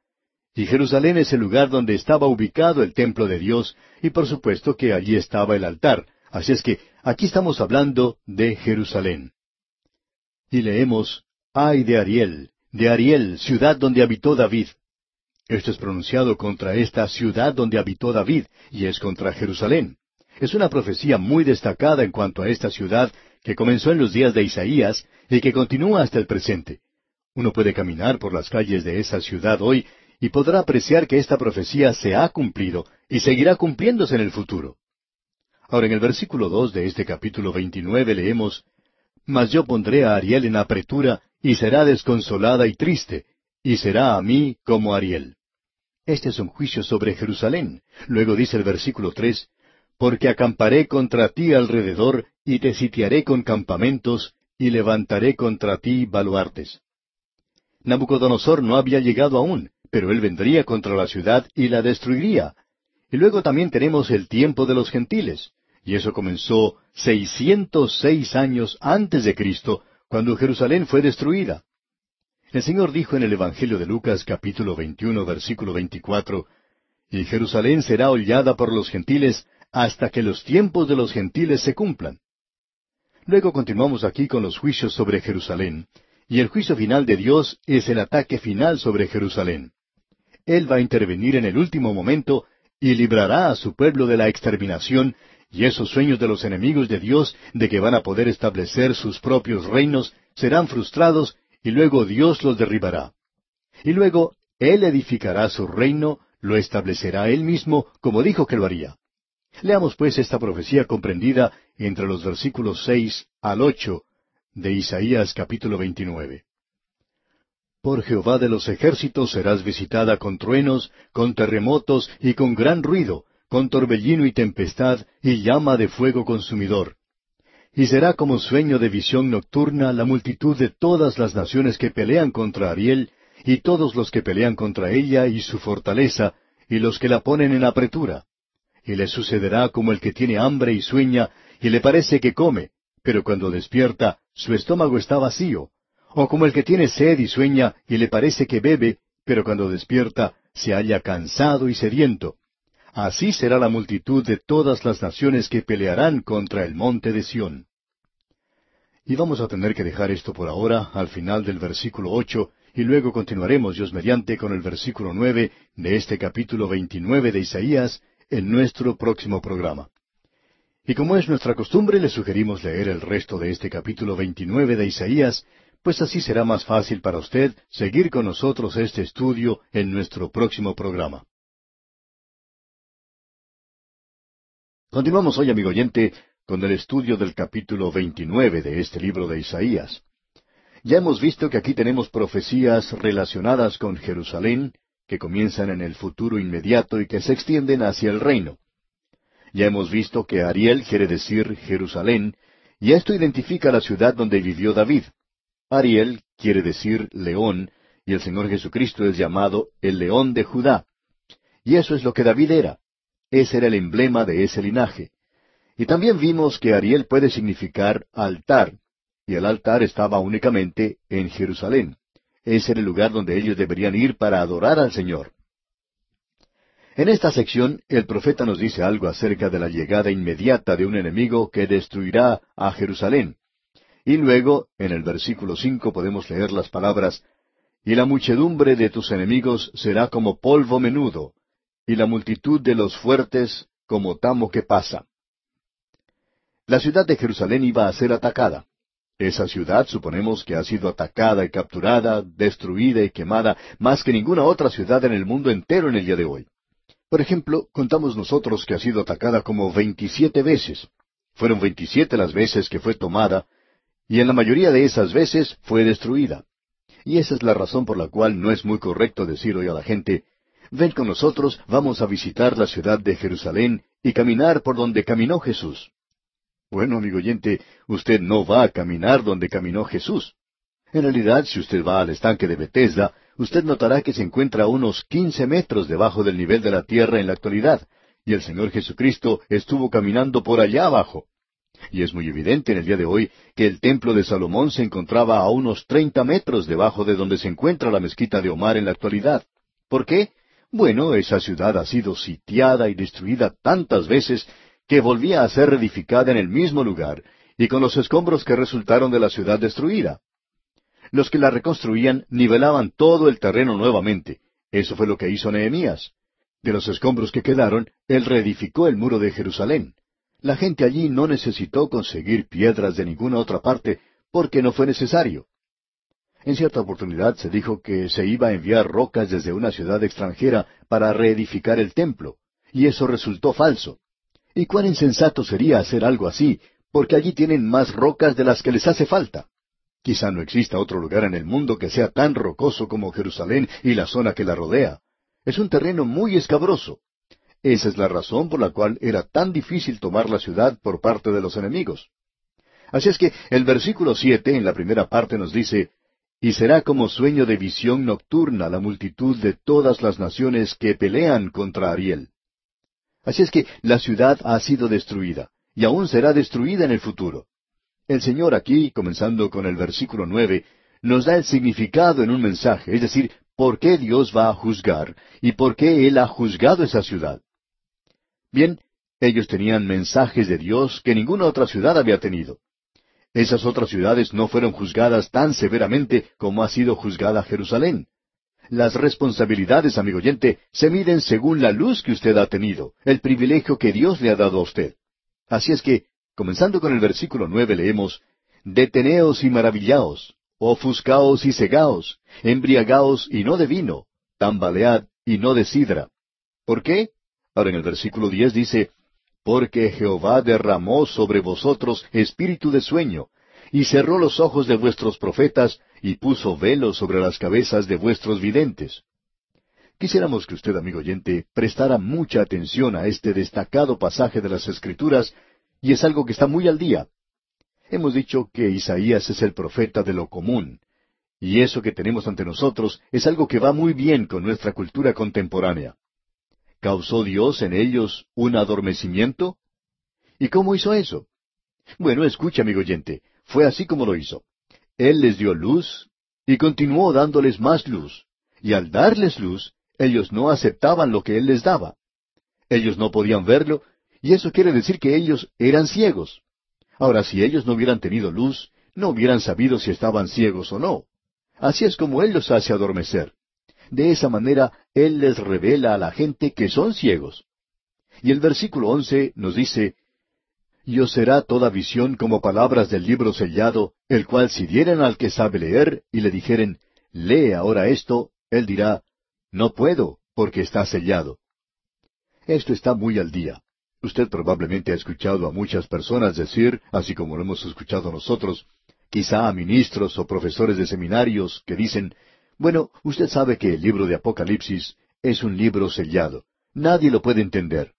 Y Jerusalén es el lugar donde estaba ubicado el templo de Dios, y por supuesto que allí estaba el altar. Así es que aquí estamos hablando de Jerusalén. Y leemos, ay de Ariel, de Ariel, ciudad donde habitó David. Esto es pronunciado contra esta ciudad donde habitó David, y es contra Jerusalén. Es una profecía muy destacada en cuanto a esta ciudad que comenzó en los días de Isaías y que continúa hasta el presente. Uno puede caminar por las calles de esa ciudad hoy y podrá apreciar que esta profecía se ha cumplido y seguirá cumpliéndose en el futuro. Ahora en el versículo dos de este capítulo veintinueve leemos Mas yo pondré a Ariel en apretura, y será desconsolada y triste, y será a mí como Ariel. Este es un juicio sobre Jerusalén. Luego dice el versículo tres Porque acamparé contra ti alrededor, y te sitiaré con campamentos, y levantaré contra ti baluartes. Nabucodonosor no había llegado aún, pero él vendría contra la ciudad y la destruiría. Y luego también tenemos el tiempo de los gentiles, y eso comenzó seiscientos seis años antes de Cristo, cuando Jerusalén fue destruida. El Señor dijo en el Evangelio de Lucas capítulo 21 versículo 24, Y Jerusalén será hollada por los gentiles hasta que los tiempos de los gentiles se cumplan. Luego continuamos aquí con los juicios sobre Jerusalén, y el juicio final de Dios es el ataque final sobre Jerusalén. Él va a intervenir en el último momento y librará a su pueblo de la exterminación y esos sueños de los enemigos de Dios de que van a poder establecer sus propios reinos serán frustrados y luego Dios los derribará. Y luego Él edificará su reino, lo establecerá Él mismo como dijo que lo haría. Leamos pues esta profecía comprendida entre los versículos seis al ocho de Isaías capítulo veintinueve. Por Jehová de los ejércitos serás visitada con truenos, con terremotos y con gran ruido, con torbellino y tempestad y llama de fuego consumidor. Y será como sueño de visión nocturna la multitud de todas las naciones que pelean contra Ariel, y todos los que pelean contra ella y su fortaleza, y los que la ponen en apretura y le sucederá como el que tiene hambre y sueña, y le parece que come, pero cuando despierta, su estómago está vacío, o como el que tiene sed y sueña, y le parece que bebe, pero cuando despierta, se halla cansado y sediento. Así será la multitud de todas las naciones que pelearán contra el monte de Sión. Y vamos a tener que dejar esto por ahora, al final del versículo ocho, y luego continuaremos, Dios mediante, con el versículo nueve de este capítulo veintinueve de Isaías en nuestro próximo programa. Y como es nuestra costumbre, le sugerimos leer el resto de este capítulo veintinueve de Isaías, pues así será más fácil para usted seguir con nosotros este estudio en nuestro próximo programa. Continuamos hoy, amigo oyente, con el estudio del capítulo veintinueve de este libro de Isaías. Ya hemos visto que aquí tenemos profecías relacionadas con Jerusalén, que comienzan en el futuro inmediato y que se extienden hacia el reino. Ya hemos visto que Ariel quiere decir Jerusalén, y esto identifica la ciudad donde vivió David. Ariel quiere decir león, y el Señor Jesucristo es llamado el león de Judá. Y eso es lo que David era. Ese era el emblema de ese linaje. Y también vimos que Ariel puede significar altar, y el altar estaba únicamente en Jerusalén. Ese era el lugar donde ellos deberían ir para adorar al Señor. En esta sección, el profeta nos dice algo acerca de la llegada inmediata de un enemigo que destruirá a Jerusalén. Y luego, en el versículo cinco podemos leer las palabras Y la muchedumbre de tus enemigos será como polvo menudo, y la multitud de los fuertes como tamo que pasa. La ciudad de Jerusalén iba a ser atacada. Esa ciudad suponemos que ha sido atacada y capturada, destruida y quemada más que ninguna otra ciudad en el mundo entero en el día de hoy. Por ejemplo, contamos nosotros que ha sido atacada como veintisiete veces. Fueron veintisiete las veces que fue tomada, y en la mayoría de esas veces fue destruida. Y esa es la razón por la cual no es muy correcto decir hoy a la gente, ven con nosotros, vamos a visitar la ciudad de Jerusalén y caminar por donde caminó Jesús. Bueno, amigo oyente, usted no va a caminar donde caminó Jesús. En realidad, si usted va al estanque de Bethesda, usted notará que se encuentra a unos quince metros debajo del nivel de la tierra en la actualidad, y el Señor Jesucristo estuvo caminando por allá abajo. Y es muy evidente en el día de hoy que el templo de Salomón se encontraba a unos treinta metros debajo de donde se encuentra la mezquita de Omar en la actualidad. ¿Por qué? Bueno, esa ciudad ha sido sitiada y destruida tantas veces que volvía a ser reedificada en el mismo lugar, y con los escombros que resultaron de la ciudad destruida. Los que la reconstruían nivelaban todo el terreno nuevamente. Eso fue lo que hizo Nehemías. De los escombros que quedaron, él reedificó el muro de Jerusalén. La gente allí no necesitó conseguir piedras de ninguna otra parte, porque no fue necesario. En cierta oportunidad se dijo que se iba a enviar rocas desde una ciudad extranjera para reedificar el templo, y eso resultó falso. Y cuán insensato sería hacer algo así, porque allí tienen más rocas de las que les hace falta. Quizá no exista otro lugar en el mundo que sea tan rocoso como Jerusalén y la zona que la rodea. Es un terreno muy escabroso. Esa es la razón por la cual era tan difícil tomar la ciudad por parte de los enemigos. Así es que el versículo siete en la primera parte nos dice, Y será como sueño de visión nocturna la multitud de todas las naciones que pelean contra Ariel. Así es que la ciudad ha sido destruida, y aún será destruida en el futuro. El Señor aquí, comenzando con el versículo nueve, nos da el significado en un mensaje, es decir, por qué Dios va a juzgar y por qué Él ha juzgado esa ciudad. Bien, ellos tenían mensajes de Dios que ninguna otra ciudad había tenido. Esas otras ciudades no fueron juzgadas tan severamente como ha sido juzgada Jerusalén. Las responsabilidades, amigo oyente, se miden según la luz que usted ha tenido, el privilegio que Dios le ha dado a usted. Así es que, comenzando con el versículo nueve, leemos Deteneos y maravillaos, ofuscaos y cegaos, embriagaos y no de vino, tambalead y no de sidra. ¿Por qué? Ahora en el versículo diez dice Porque Jehová derramó sobre vosotros espíritu de sueño, y cerró los ojos de vuestros profetas, y puso velo sobre las cabezas de vuestros videntes. Quisiéramos que usted, amigo oyente, prestara mucha atención a este destacado pasaje de las Escrituras, y es algo que está muy al día. Hemos dicho que Isaías es el profeta de lo común, y eso que tenemos ante nosotros es algo que va muy bien con nuestra cultura contemporánea. ¿Causó Dios en ellos un adormecimiento? ¿Y cómo hizo eso? Bueno, escucha, amigo oyente, fue así como lo hizo. Él les dio luz y continuó dándoles más luz. Y al darles luz, ellos no aceptaban lo que Él les daba. Ellos no podían verlo, y eso quiere decir que ellos eran ciegos. Ahora, si ellos no hubieran tenido luz, no hubieran sabido si estaban ciegos o no. Así es como Él los hace adormecer. De esa manera Él les revela a la gente que son ciegos. Y el versículo once nos dice, Y os será toda visión como palabras del libro sellado, el cual si dieran al que sabe leer y le dijeren, Lee ahora esto, él dirá, No puedo, porque está sellado. Esto está muy al día. Usted probablemente ha escuchado a muchas personas decir, así como lo hemos escuchado nosotros, quizá a ministros o profesores de seminarios que dicen, bueno, usted sabe que el libro de Apocalipsis es un libro sellado. Nadie lo puede entender.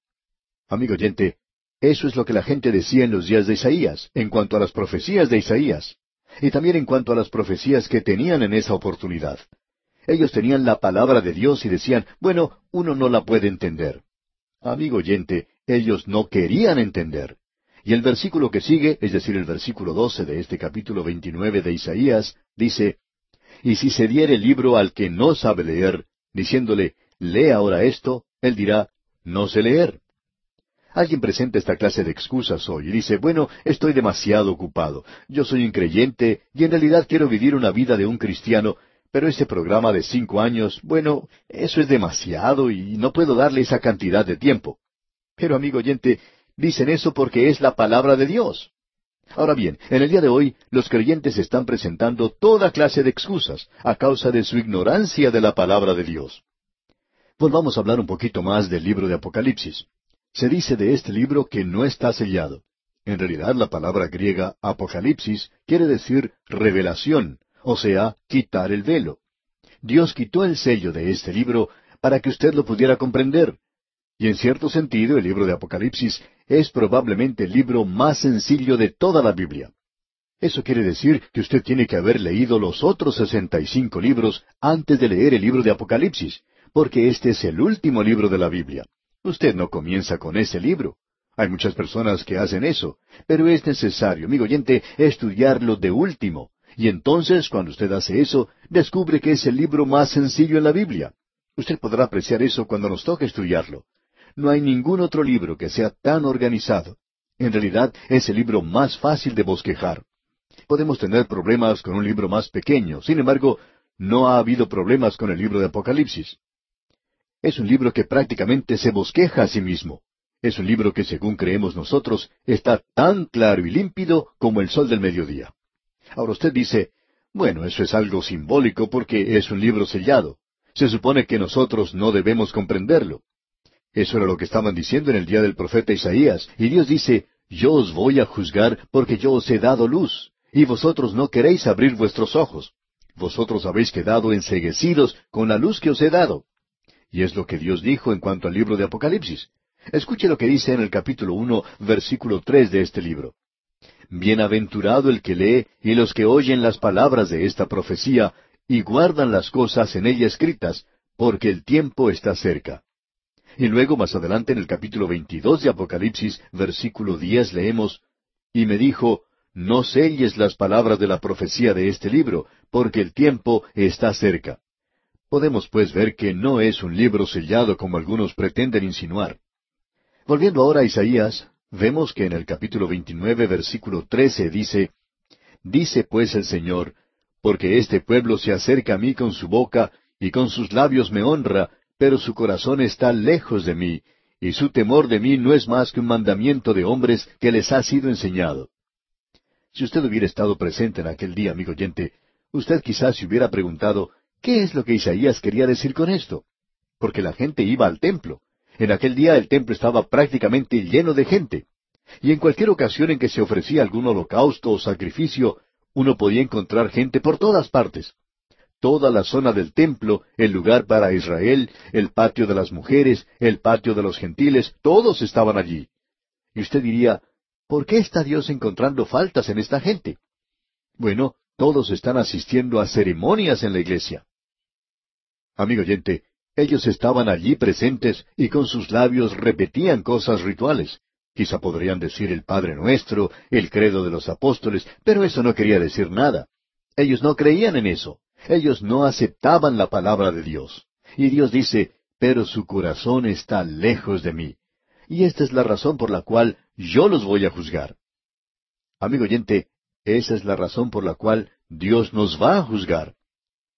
Amigo oyente, eso es lo que la gente decía en los días de Isaías, en cuanto a las profecías de Isaías, y también en cuanto a las profecías que tenían en esa oportunidad. Ellos tenían la palabra de Dios y decían, bueno, uno no la puede entender. Amigo oyente, ellos no querían entender. Y el versículo que sigue, es decir, el versículo doce de este capítulo veintinueve de Isaías, dice, Y si se diere el libro al que no sabe leer, diciéndole, Lee ahora esto, él dirá, No sé leer. Alguien presenta esta clase de excusas hoy y dice, bueno, estoy demasiado ocupado, yo soy un creyente y en realidad quiero vivir una vida de un cristiano, pero ese programa de cinco años, bueno, eso es demasiado y no puedo darle esa cantidad de tiempo. Pero amigo oyente, Dicen eso porque es la palabra de Dios. Ahora bien, en el día de hoy los creyentes están presentando toda clase de excusas a causa de su ignorancia de la palabra de Dios. Volvamos a hablar un poquito más del libro de Apocalipsis. Se dice de este libro que no está sellado. En realidad la palabra griega Apocalipsis quiere decir revelación, o sea, quitar el velo. Dios quitó el sello de este libro para que usted lo pudiera comprender, y en cierto sentido, el libro de Apocalipsis es probablemente el libro más sencillo de toda la Biblia. Eso quiere decir que usted tiene que haber leído los otros sesenta y cinco libros antes de leer el libro de Apocalipsis, porque este es el último libro de la Biblia. Usted no comienza con ese libro. Hay muchas personas que hacen eso, pero es necesario, amigo oyente, estudiarlo de último. Y entonces, cuando usted hace eso, descubre que es el libro más sencillo en la Biblia. Usted podrá apreciar eso cuando nos toque estudiarlo. No hay ningún otro libro que sea tan organizado. En realidad es el libro más fácil de bosquejar. Podemos tener problemas con un libro más pequeño, sin embargo, no ha habido problemas con el libro de Apocalipsis. Es un libro que prácticamente se bosqueja a sí mismo. Es un libro que, según creemos nosotros, está tan claro y límpido como el sol del mediodía. Ahora usted dice, bueno, eso es algo simbólico porque es un libro sellado. Se supone que nosotros no debemos comprenderlo. Eso era lo que estaban diciendo en el día del profeta Isaías. Y Dios dice, Yo os voy a juzgar porque yo os he dado luz, y vosotros no queréis abrir vuestros ojos. Vosotros habéis quedado enseguecidos con la luz que os he dado. Y es lo que Dios dijo en cuanto al libro de Apocalipsis. Escuche lo que dice en el capítulo uno, versículo tres de este libro. Bienaventurado el que lee y los que oyen las palabras de esta profecía y guardan las cosas en ella escritas, porque el tiempo está cerca. Y luego más adelante en el capítulo 22 de Apocalipsis, versículo 10, leemos, Y me dijo, No selles las palabras de la profecía de este libro, porque el tiempo está cerca. Podemos pues ver que no es un libro sellado como algunos pretenden insinuar. Volviendo ahora a Isaías, vemos que en el capítulo 29, versículo 13 dice, Dice pues el Señor, porque este pueblo se acerca a mí con su boca, y con sus labios me honra, pero su corazón está lejos de mí, y su temor de mí no es más que un mandamiento de hombres que les ha sido enseñado. Si usted hubiera estado presente en aquel día, amigo oyente, usted quizás se hubiera preguntado, ¿qué es lo que Isaías quería decir con esto? Porque la gente iba al templo. En aquel día el templo estaba prácticamente lleno de gente. Y en cualquier ocasión en que se ofrecía algún holocausto o sacrificio, uno podía encontrar gente por todas partes toda la zona del templo, el lugar para Israel, el patio de las mujeres, el patio de los gentiles, todos estaban allí. Y usted diría, ¿por qué está Dios encontrando faltas en esta gente? Bueno, todos están asistiendo a ceremonias en la iglesia. Amigo oyente, ellos estaban allí presentes y con sus labios repetían cosas rituales. Quizá podrían decir el Padre Nuestro, el credo de los apóstoles, pero eso no quería decir nada. Ellos no creían en eso. Ellos no aceptaban la palabra de Dios. Y Dios dice, pero su corazón está lejos de mí. Y esta es la razón por la cual yo los voy a juzgar. Amigo oyente, esa es la razón por la cual Dios nos va a juzgar.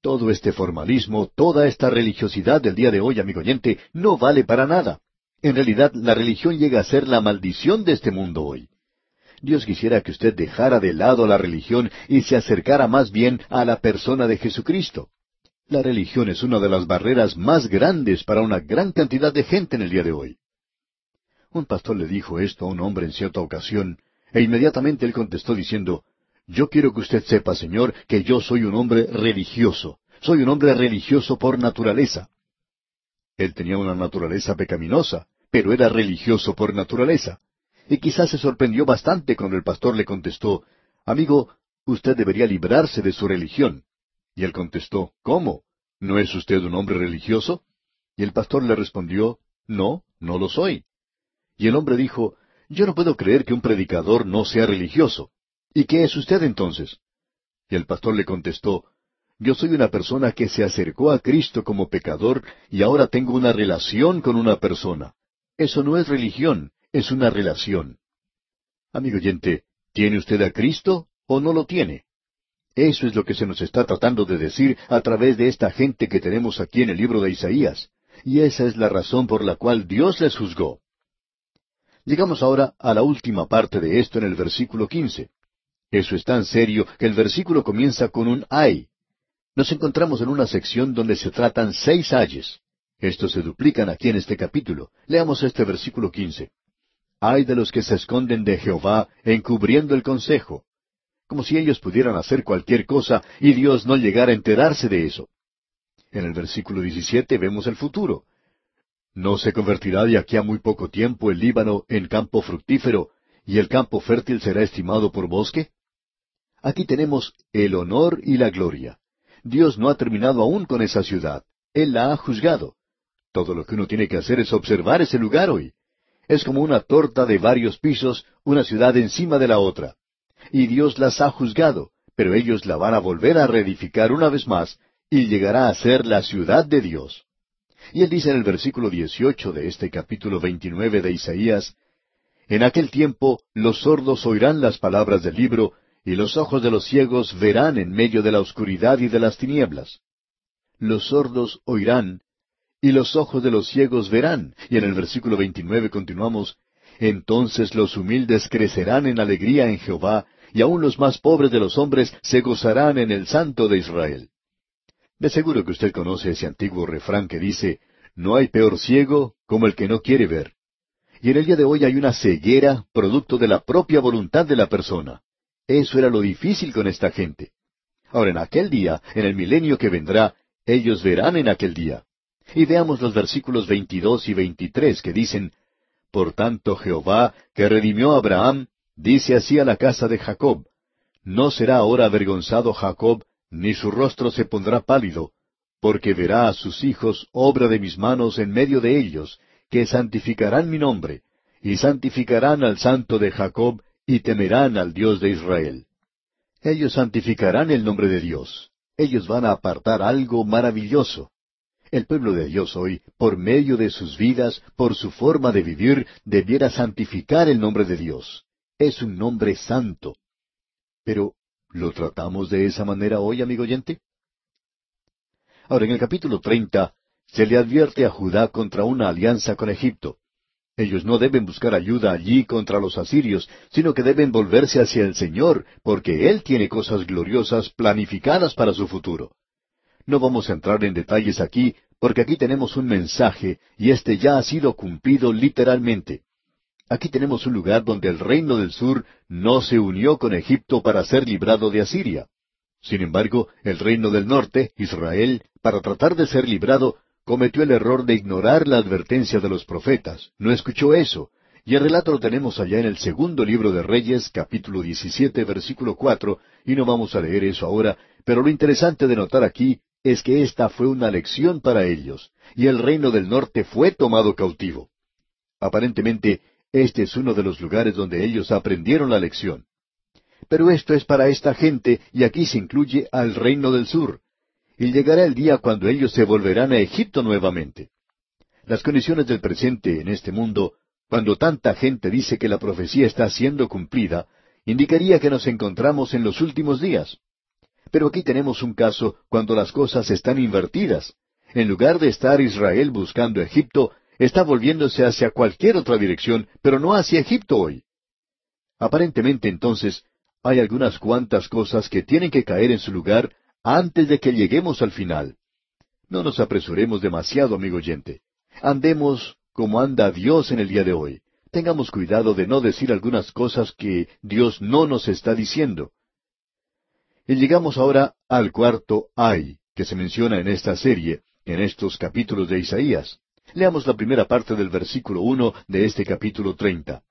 Todo este formalismo, toda esta religiosidad del día de hoy, amigo oyente, no vale para nada. En realidad, la religión llega a ser la maldición de este mundo hoy. Dios quisiera que usted dejara de lado la religión y se acercara más bien a la persona de Jesucristo. La religión es una de las barreras más grandes para una gran cantidad de gente en el día de hoy. Un pastor le dijo esto a un hombre en cierta ocasión, e inmediatamente él contestó diciendo, Yo quiero que usted sepa, Señor, que yo soy un hombre religioso. Soy un hombre religioso por naturaleza. Él tenía una naturaleza pecaminosa, pero era religioso por naturaleza. Y quizás se sorprendió bastante cuando el pastor le contestó, Amigo, usted debería librarse de su religión. Y él contestó, ¿Cómo? ¿No es usted un hombre religioso? Y el pastor le respondió, No, no lo soy. Y el hombre dijo, Yo no puedo creer que un predicador no sea religioso. ¿Y qué es usted entonces? Y el pastor le contestó, Yo soy una persona que se acercó a Cristo como pecador y ahora tengo una relación con una persona. Eso no es religión, es una relación. Amigo oyente, ¿tiene usted a Cristo o no lo tiene? Eso es lo que se nos está tratando de decir a través de esta gente que tenemos aquí en el libro de Isaías. Y esa es la razón por la cual Dios les juzgó. Llegamos ahora a la última parte de esto en el versículo quince. Eso es tan serio que el versículo comienza con un ay. Nos encontramos en una sección donde se tratan seis ayes. Estos se duplican aquí en este capítulo. Leamos este versículo quince. Ay de los que se esconden de Jehová encubriendo el consejo como si ellos pudieran hacer cualquier cosa y Dios no llegara a enterarse de eso. En el versículo 17 vemos el futuro. ¿No se convertirá de aquí a muy poco tiempo el Líbano en campo fructífero y el campo fértil será estimado por bosque? Aquí tenemos el honor y la gloria. Dios no ha terminado aún con esa ciudad. Él la ha juzgado. Todo lo que uno tiene que hacer es observar ese lugar hoy. Es como una torta de varios pisos, una ciudad encima de la otra y Dios las ha juzgado, pero ellos la van a volver a reedificar una vez más, y llegará a ser la ciudad de Dios. Y él dice en el versículo 18 de este capítulo 29 de Isaías, En aquel tiempo los sordos oirán las palabras del libro, y los ojos de los ciegos verán en medio de la oscuridad y de las tinieblas. Los sordos oirán, y los ojos de los ciegos verán. Y en el versículo 29 continuamos, entonces los humildes crecerán en alegría en Jehová, y aun los más pobres de los hombres se gozarán en el Santo de Israel. De seguro que usted conoce ese antiguo refrán que dice, No hay peor ciego como el que no quiere ver. Y en el día de hoy hay una ceguera producto de la propia voluntad de la persona. Eso era lo difícil con esta gente. Ahora, en aquel día, en el milenio que vendrá, ellos verán en aquel día. Y veamos los versículos 22 y 23 que dicen, por tanto Jehová, que redimió a Abraham, dice así a la casa de Jacob, No será ahora avergonzado Jacob, ni su rostro se pondrá pálido, porque verá a sus hijos obra de mis manos en medio de ellos, que santificarán mi nombre, y santificarán al santo de Jacob, y temerán al Dios de Israel. Ellos santificarán el nombre de Dios. Ellos van a apartar algo maravilloso. El pueblo de Dios hoy, por medio de sus vidas, por su forma de vivir, debiera santificar el nombre de Dios. Es un nombre santo. Pero, ¿lo tratamos de esa manera hoy, amigo oyente? Ahora, en el capítulo treinta, se le advierte a Judá contra una alianza con Egipto. Ellos no deben buscar ayuda allí contra los asirios, sino que deben volverse hacia el Señor, porque Él tiene cosas gloriosas planificadas para su futuro. No vamos a entrar en detalles aquí, porque aquí tenemos un mensaje, y este ya ha sido cumplido literalmente. Aquí tenemos un lugar donde el reino del sur no se unió con Egipto para ser librado de Asiria. Sin embargo, el reino del norte, Israel, para tratar de ser librado, cometió el error de ignorar la advertencia de los profetas. No escuchó eso. Y el relato lo tenemos allá en el segundo libro de Reyes, capítulo 17, versículo 4, y no vamos a leer eso ahora, pero lo interesante de notar aquí es que esta fue una lección para ellos, y el reino del norte fue tomado cautivo. Aparentemente, este es uno de los lugares donde ellos aprendieron la lección. Pero esto es para esta gente, y aquí se incluye al reino del sur. Y llegará el día cuando ellos se volverán a Egipto nuevamente. Las condiciones del presente en este mundo, cuando tanta gente dice que la profecía está siendo cumplida, indicaría que nos encontramos en los últimos días. Pero aquí tenemos un caso cuando las cosas están invertidas. En lugar de estar Israel buscando Egipto, está volviéndose hacia cualquier otra dirección, pero no hacia Egipto hoy. Aparentemente entonces, hay algunas cuantas cosas que tienen que caer en su lugar antes de que lleguemos al final. No nos apresuremos demasiado, amigo oyente. Andemos como anda Dios en el día de hoy. Tengamos cuidado de no decir algunas cosas que Dios no nos está diciendo. Y llegamos ahora al cuarto ay, que se menciona en esta serie, en estos capítulos de Isaías. Leamos la primera parte del versículo uno de este capítulo treinta.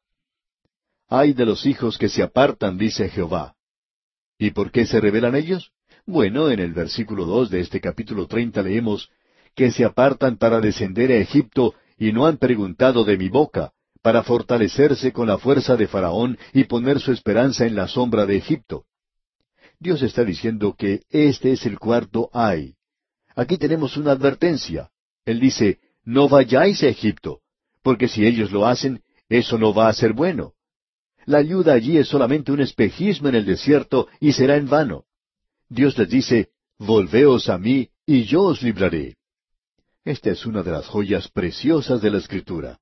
Ay de los hijos que se apartan, dice Jehová. ¿Y por qué se rebelan ellos? Bueno, en el versículo dos de este capítulo treinta leemos que se apartan para descender a Egipto y no han preguntado de mi boca, para fortalecerse con la fuerza de Faraón y poner su esperanza en la sombra de Egipto. Dios está diciendo que este es el cuarto ay. Aquí tenemos una advertencia. Él dice, no vayáis a Egipto, porque si ellos lo hacen, eso no va a ser bueno. La ayuda allí es solamente un espejismo en el desierto y será en vano. Dios les dice, Volveos a mí y yo os libraré. Esta es una de las joyas preciosas de la Escritura.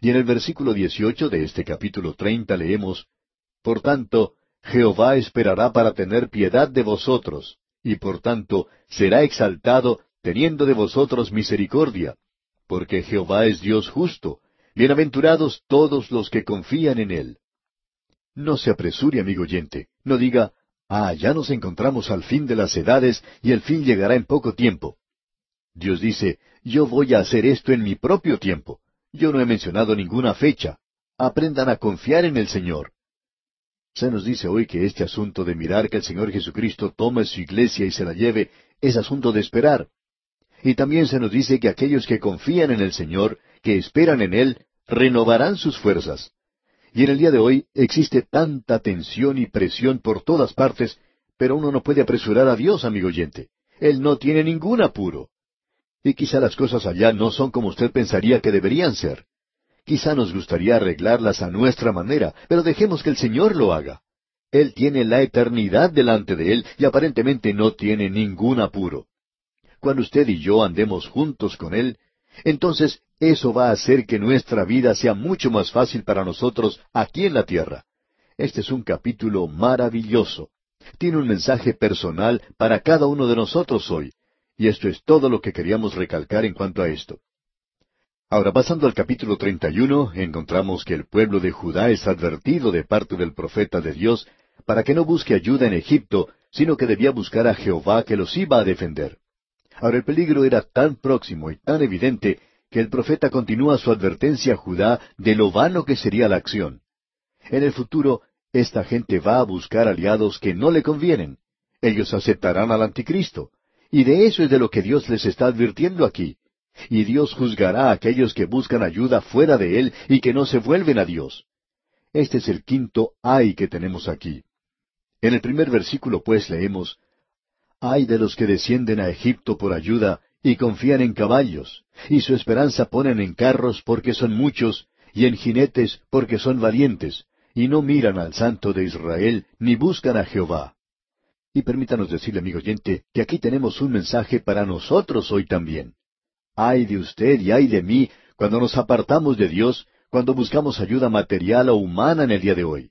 Y en el versículo 18 de este capítulo 30 leemos, Por tanto, Jehová esperará para tener piedad de vosotros, y por tanto será exaltado teniendo de vosotros misericordia, porque Jehová es Dios justo, bienaventurados todos los que confían en Él. No se apresure, amigo oyente, no diga, ah, ya nos encontramos al fin de las edades y el fin llegará en poco tiempo. Dios dice, yo voy a hacer esto en mi propio tiempo. Yo no he mencionado ninguna fecha. Aprendan a confiar en el Señor. Se nos dice hoy que este asunto de mirar que el Señor Jesucristo tome su iglesia y se la lleve es asunto de esperar. Y también se nos dice que aquellos que confían en el Señor, que esperan en Él, renovarán sus fuerzas. Y en el día de hoy existe tanta tensión y presión por todas partes, pero uno no puede apresurar a Dios, amigo oyente. Él no tiene ningún apuro. Y quizá las cosas allá no son como usted pensaría que deberían ser. Quizá nos gustaría arreglarlas a nuestra manera, pero dejemos que el Señor lo haga. Él tiene la eternidad delante de Él y aparentemente no tiene ningún apuro. Cuando usted y yo andemos juntos con Él, entonces eso va a hacer que nuestra vida sea mucho más fácil para nosotros aquí en la tierra. Este es un capítulo maravilloso. Tiene un mensaje personal para cada uno de nosotros hoy. Y esto es todo lo que queríamos recalcar en cuanto a esto. Ahora, pasando al capítulo 31, encontramos que el pueblo de Judá es advertido de parte del profeta de Dios para que no busque ayuda en Egipto, sino que debía buscar a Jehová que los iba a defender. Ahora el peligro era tan próximo y tan evidente que el profeta continúa su advertencia a Judá de lo vano que sería la acción. En el futuro, esta gente va a buscar aliados que no le convienen. Ellos aceptarán al anticristo. Y de eso es de lo que Dios les está advirtiendo aquí. Y Dios juzgará a aquellos que buscan ayuda fuera de Él y que no se vuelven a Dios. Este es el quinto ay que tenemos aquí. En el primer versículo pues leemos, Ay de los que descienden a Egipto por ayuda y confían en caballos, y su esperanza ponen en carros porque son muchos, y en jinetes porque son valientes, y no miran al Santo de Israel, ni buscan a Jehová. Y permítanos decirle, amigo oyente, que aquí tenemos un mensaje para nosotros hoy también. Ay de usted y ay de mí cuando nos apartamos de Dios, cuando buscamos ayuda material o humana en el día de hoy.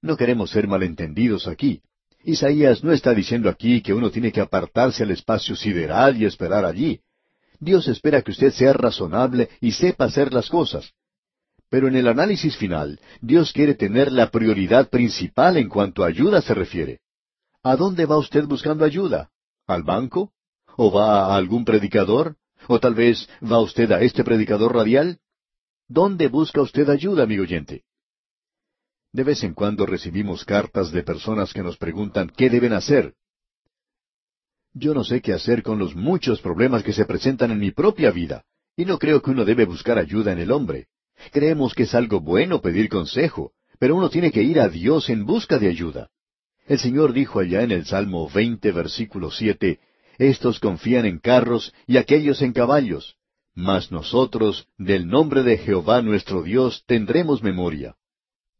No queremos ser malentendidos aquí. Isaías no está diciendo aquí que uno tiene que apartarse al espacio sideral y esperar allí. Dios espera que usted sea razonable y sepa hacer las cosas. Pero en el análisis final, Dios quiere tener la prioridad principal en cuanto a ayuda se refiere. ¿A dónde va usted buscando ayuda? ¿Al banco? ¿O va a algún predicador? ¿O tal vez va usted a este predicador radial? ¿Dónde busca usted ayuda, amigo oyente? De vez en cuando recibimos cartas de personas que nos preguntan qué deben hacer. Yo no sé qué hacer con los muchos problemas que se presentan en mi propia vida, y no creo que uno debe buscar ayuda en el hombre. Creemos que es algo bueno pedir consejo, pero uno tiene que ir a Dios en busca de ayuda. El Señor dijo allá en el Salmo veinte, versículo siete, Estos confían en carros y aquellos en caballos, mas nosotros, del nombre de Jehová nuestro Dios, tendremos memoria.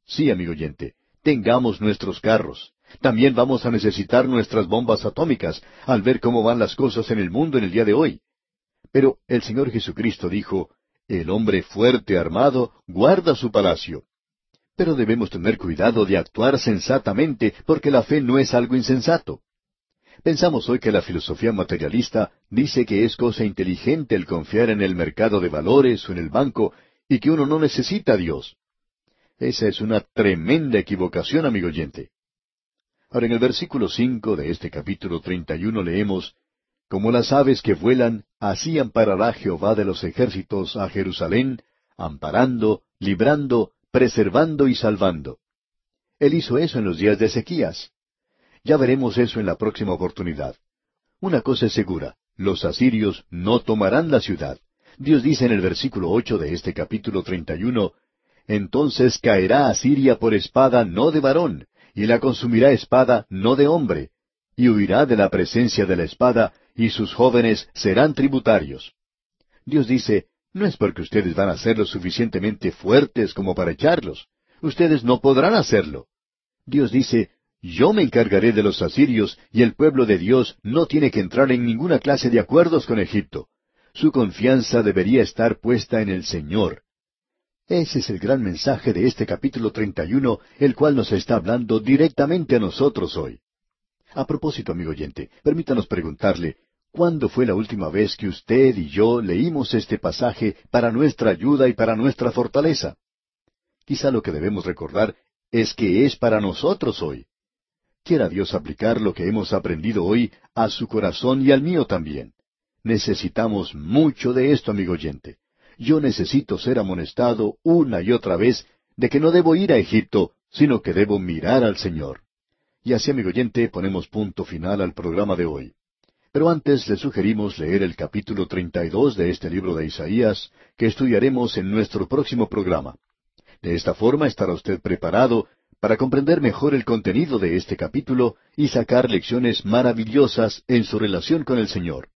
Sí, amigo oyente, tengamos nuestros carros, También vamos a necesitar nuestras bombas atómicas al ver cómo van las cosas en el mundo en el día de hoy. Pero el Señor Jesucristo dijo, el hombre fuerte armado guarda su palacio. Pero debemos tener cuidado de actuar sensatamente, porque la fe no es algo insensato. Pensamos hoy que la filosofía materialista dice que es cosa inteligente el confiar en el mercado de valores o en el banco y que uno no necesita a Dios. Esa es una tremenda equivocación, amigo oyente. Ahora en el versículo cinco de este capítulo treinta y uno leemos Como las aves que vuelan, así amparará Jehová de los ejércitos a Jerusalén, amparando, librando, preservando y salvando. Él hizo eso en los días de Ezequías. Ya veremos eso en la próxima oportunidad. Una cosa es segura, los asirios no tomarán la ciudad. Dios dice en el versículo ocho de este capítulo treinta y uno, Entonces caerá Asiria por espada no de varón, y la consumirá espada no de hombre, y huirá de la presencia de la espada, y sus jóvenes serán tributarios. Dios dice, no es porque ustedes van a ser lo suficientemente fuertes como para echarlos. Ustedes no podrán hacerlo. Dios dice, yo me encargaré de los asirios y el pueblo de Dios no tiene que entrar en ninguna clase de acuerdos con Egipto. Su confianza debería estar puesta en el Señor. Ese es el gran mensaje de este capítulo 31, el cual nos está hablando directamente a nosotros hoy. A propósito, amigo oyente, permítanos preguntarle, ¿Cuándo fue la última vez que usted y yo leímos este pasaje para nuestra ayuda y para nuestra fortaleza? Quizá lo que debemos recordar es que es para nosotros hoy. Quiera Dios aplicar lo que hemos aprendido hoy a su corazón y al mío también. Necesitamos mucho de esto, amigo oyente. Yo necesito ser amonestado una y otra vez de que no debo ir a Egipto, sino que debo mirar al Señor. Y así, amigo oyente, ponemos punto final al programa de hoy. Pero antes le sugerimos leer el capítulo 32 de este libro de Isaías, que estudiaremos en nuestro próximo programa. De esta forma estará usted preparado para comprender mejor el contenido de este capítulo y sacar lecciones maravillosas en su relación con el Señor.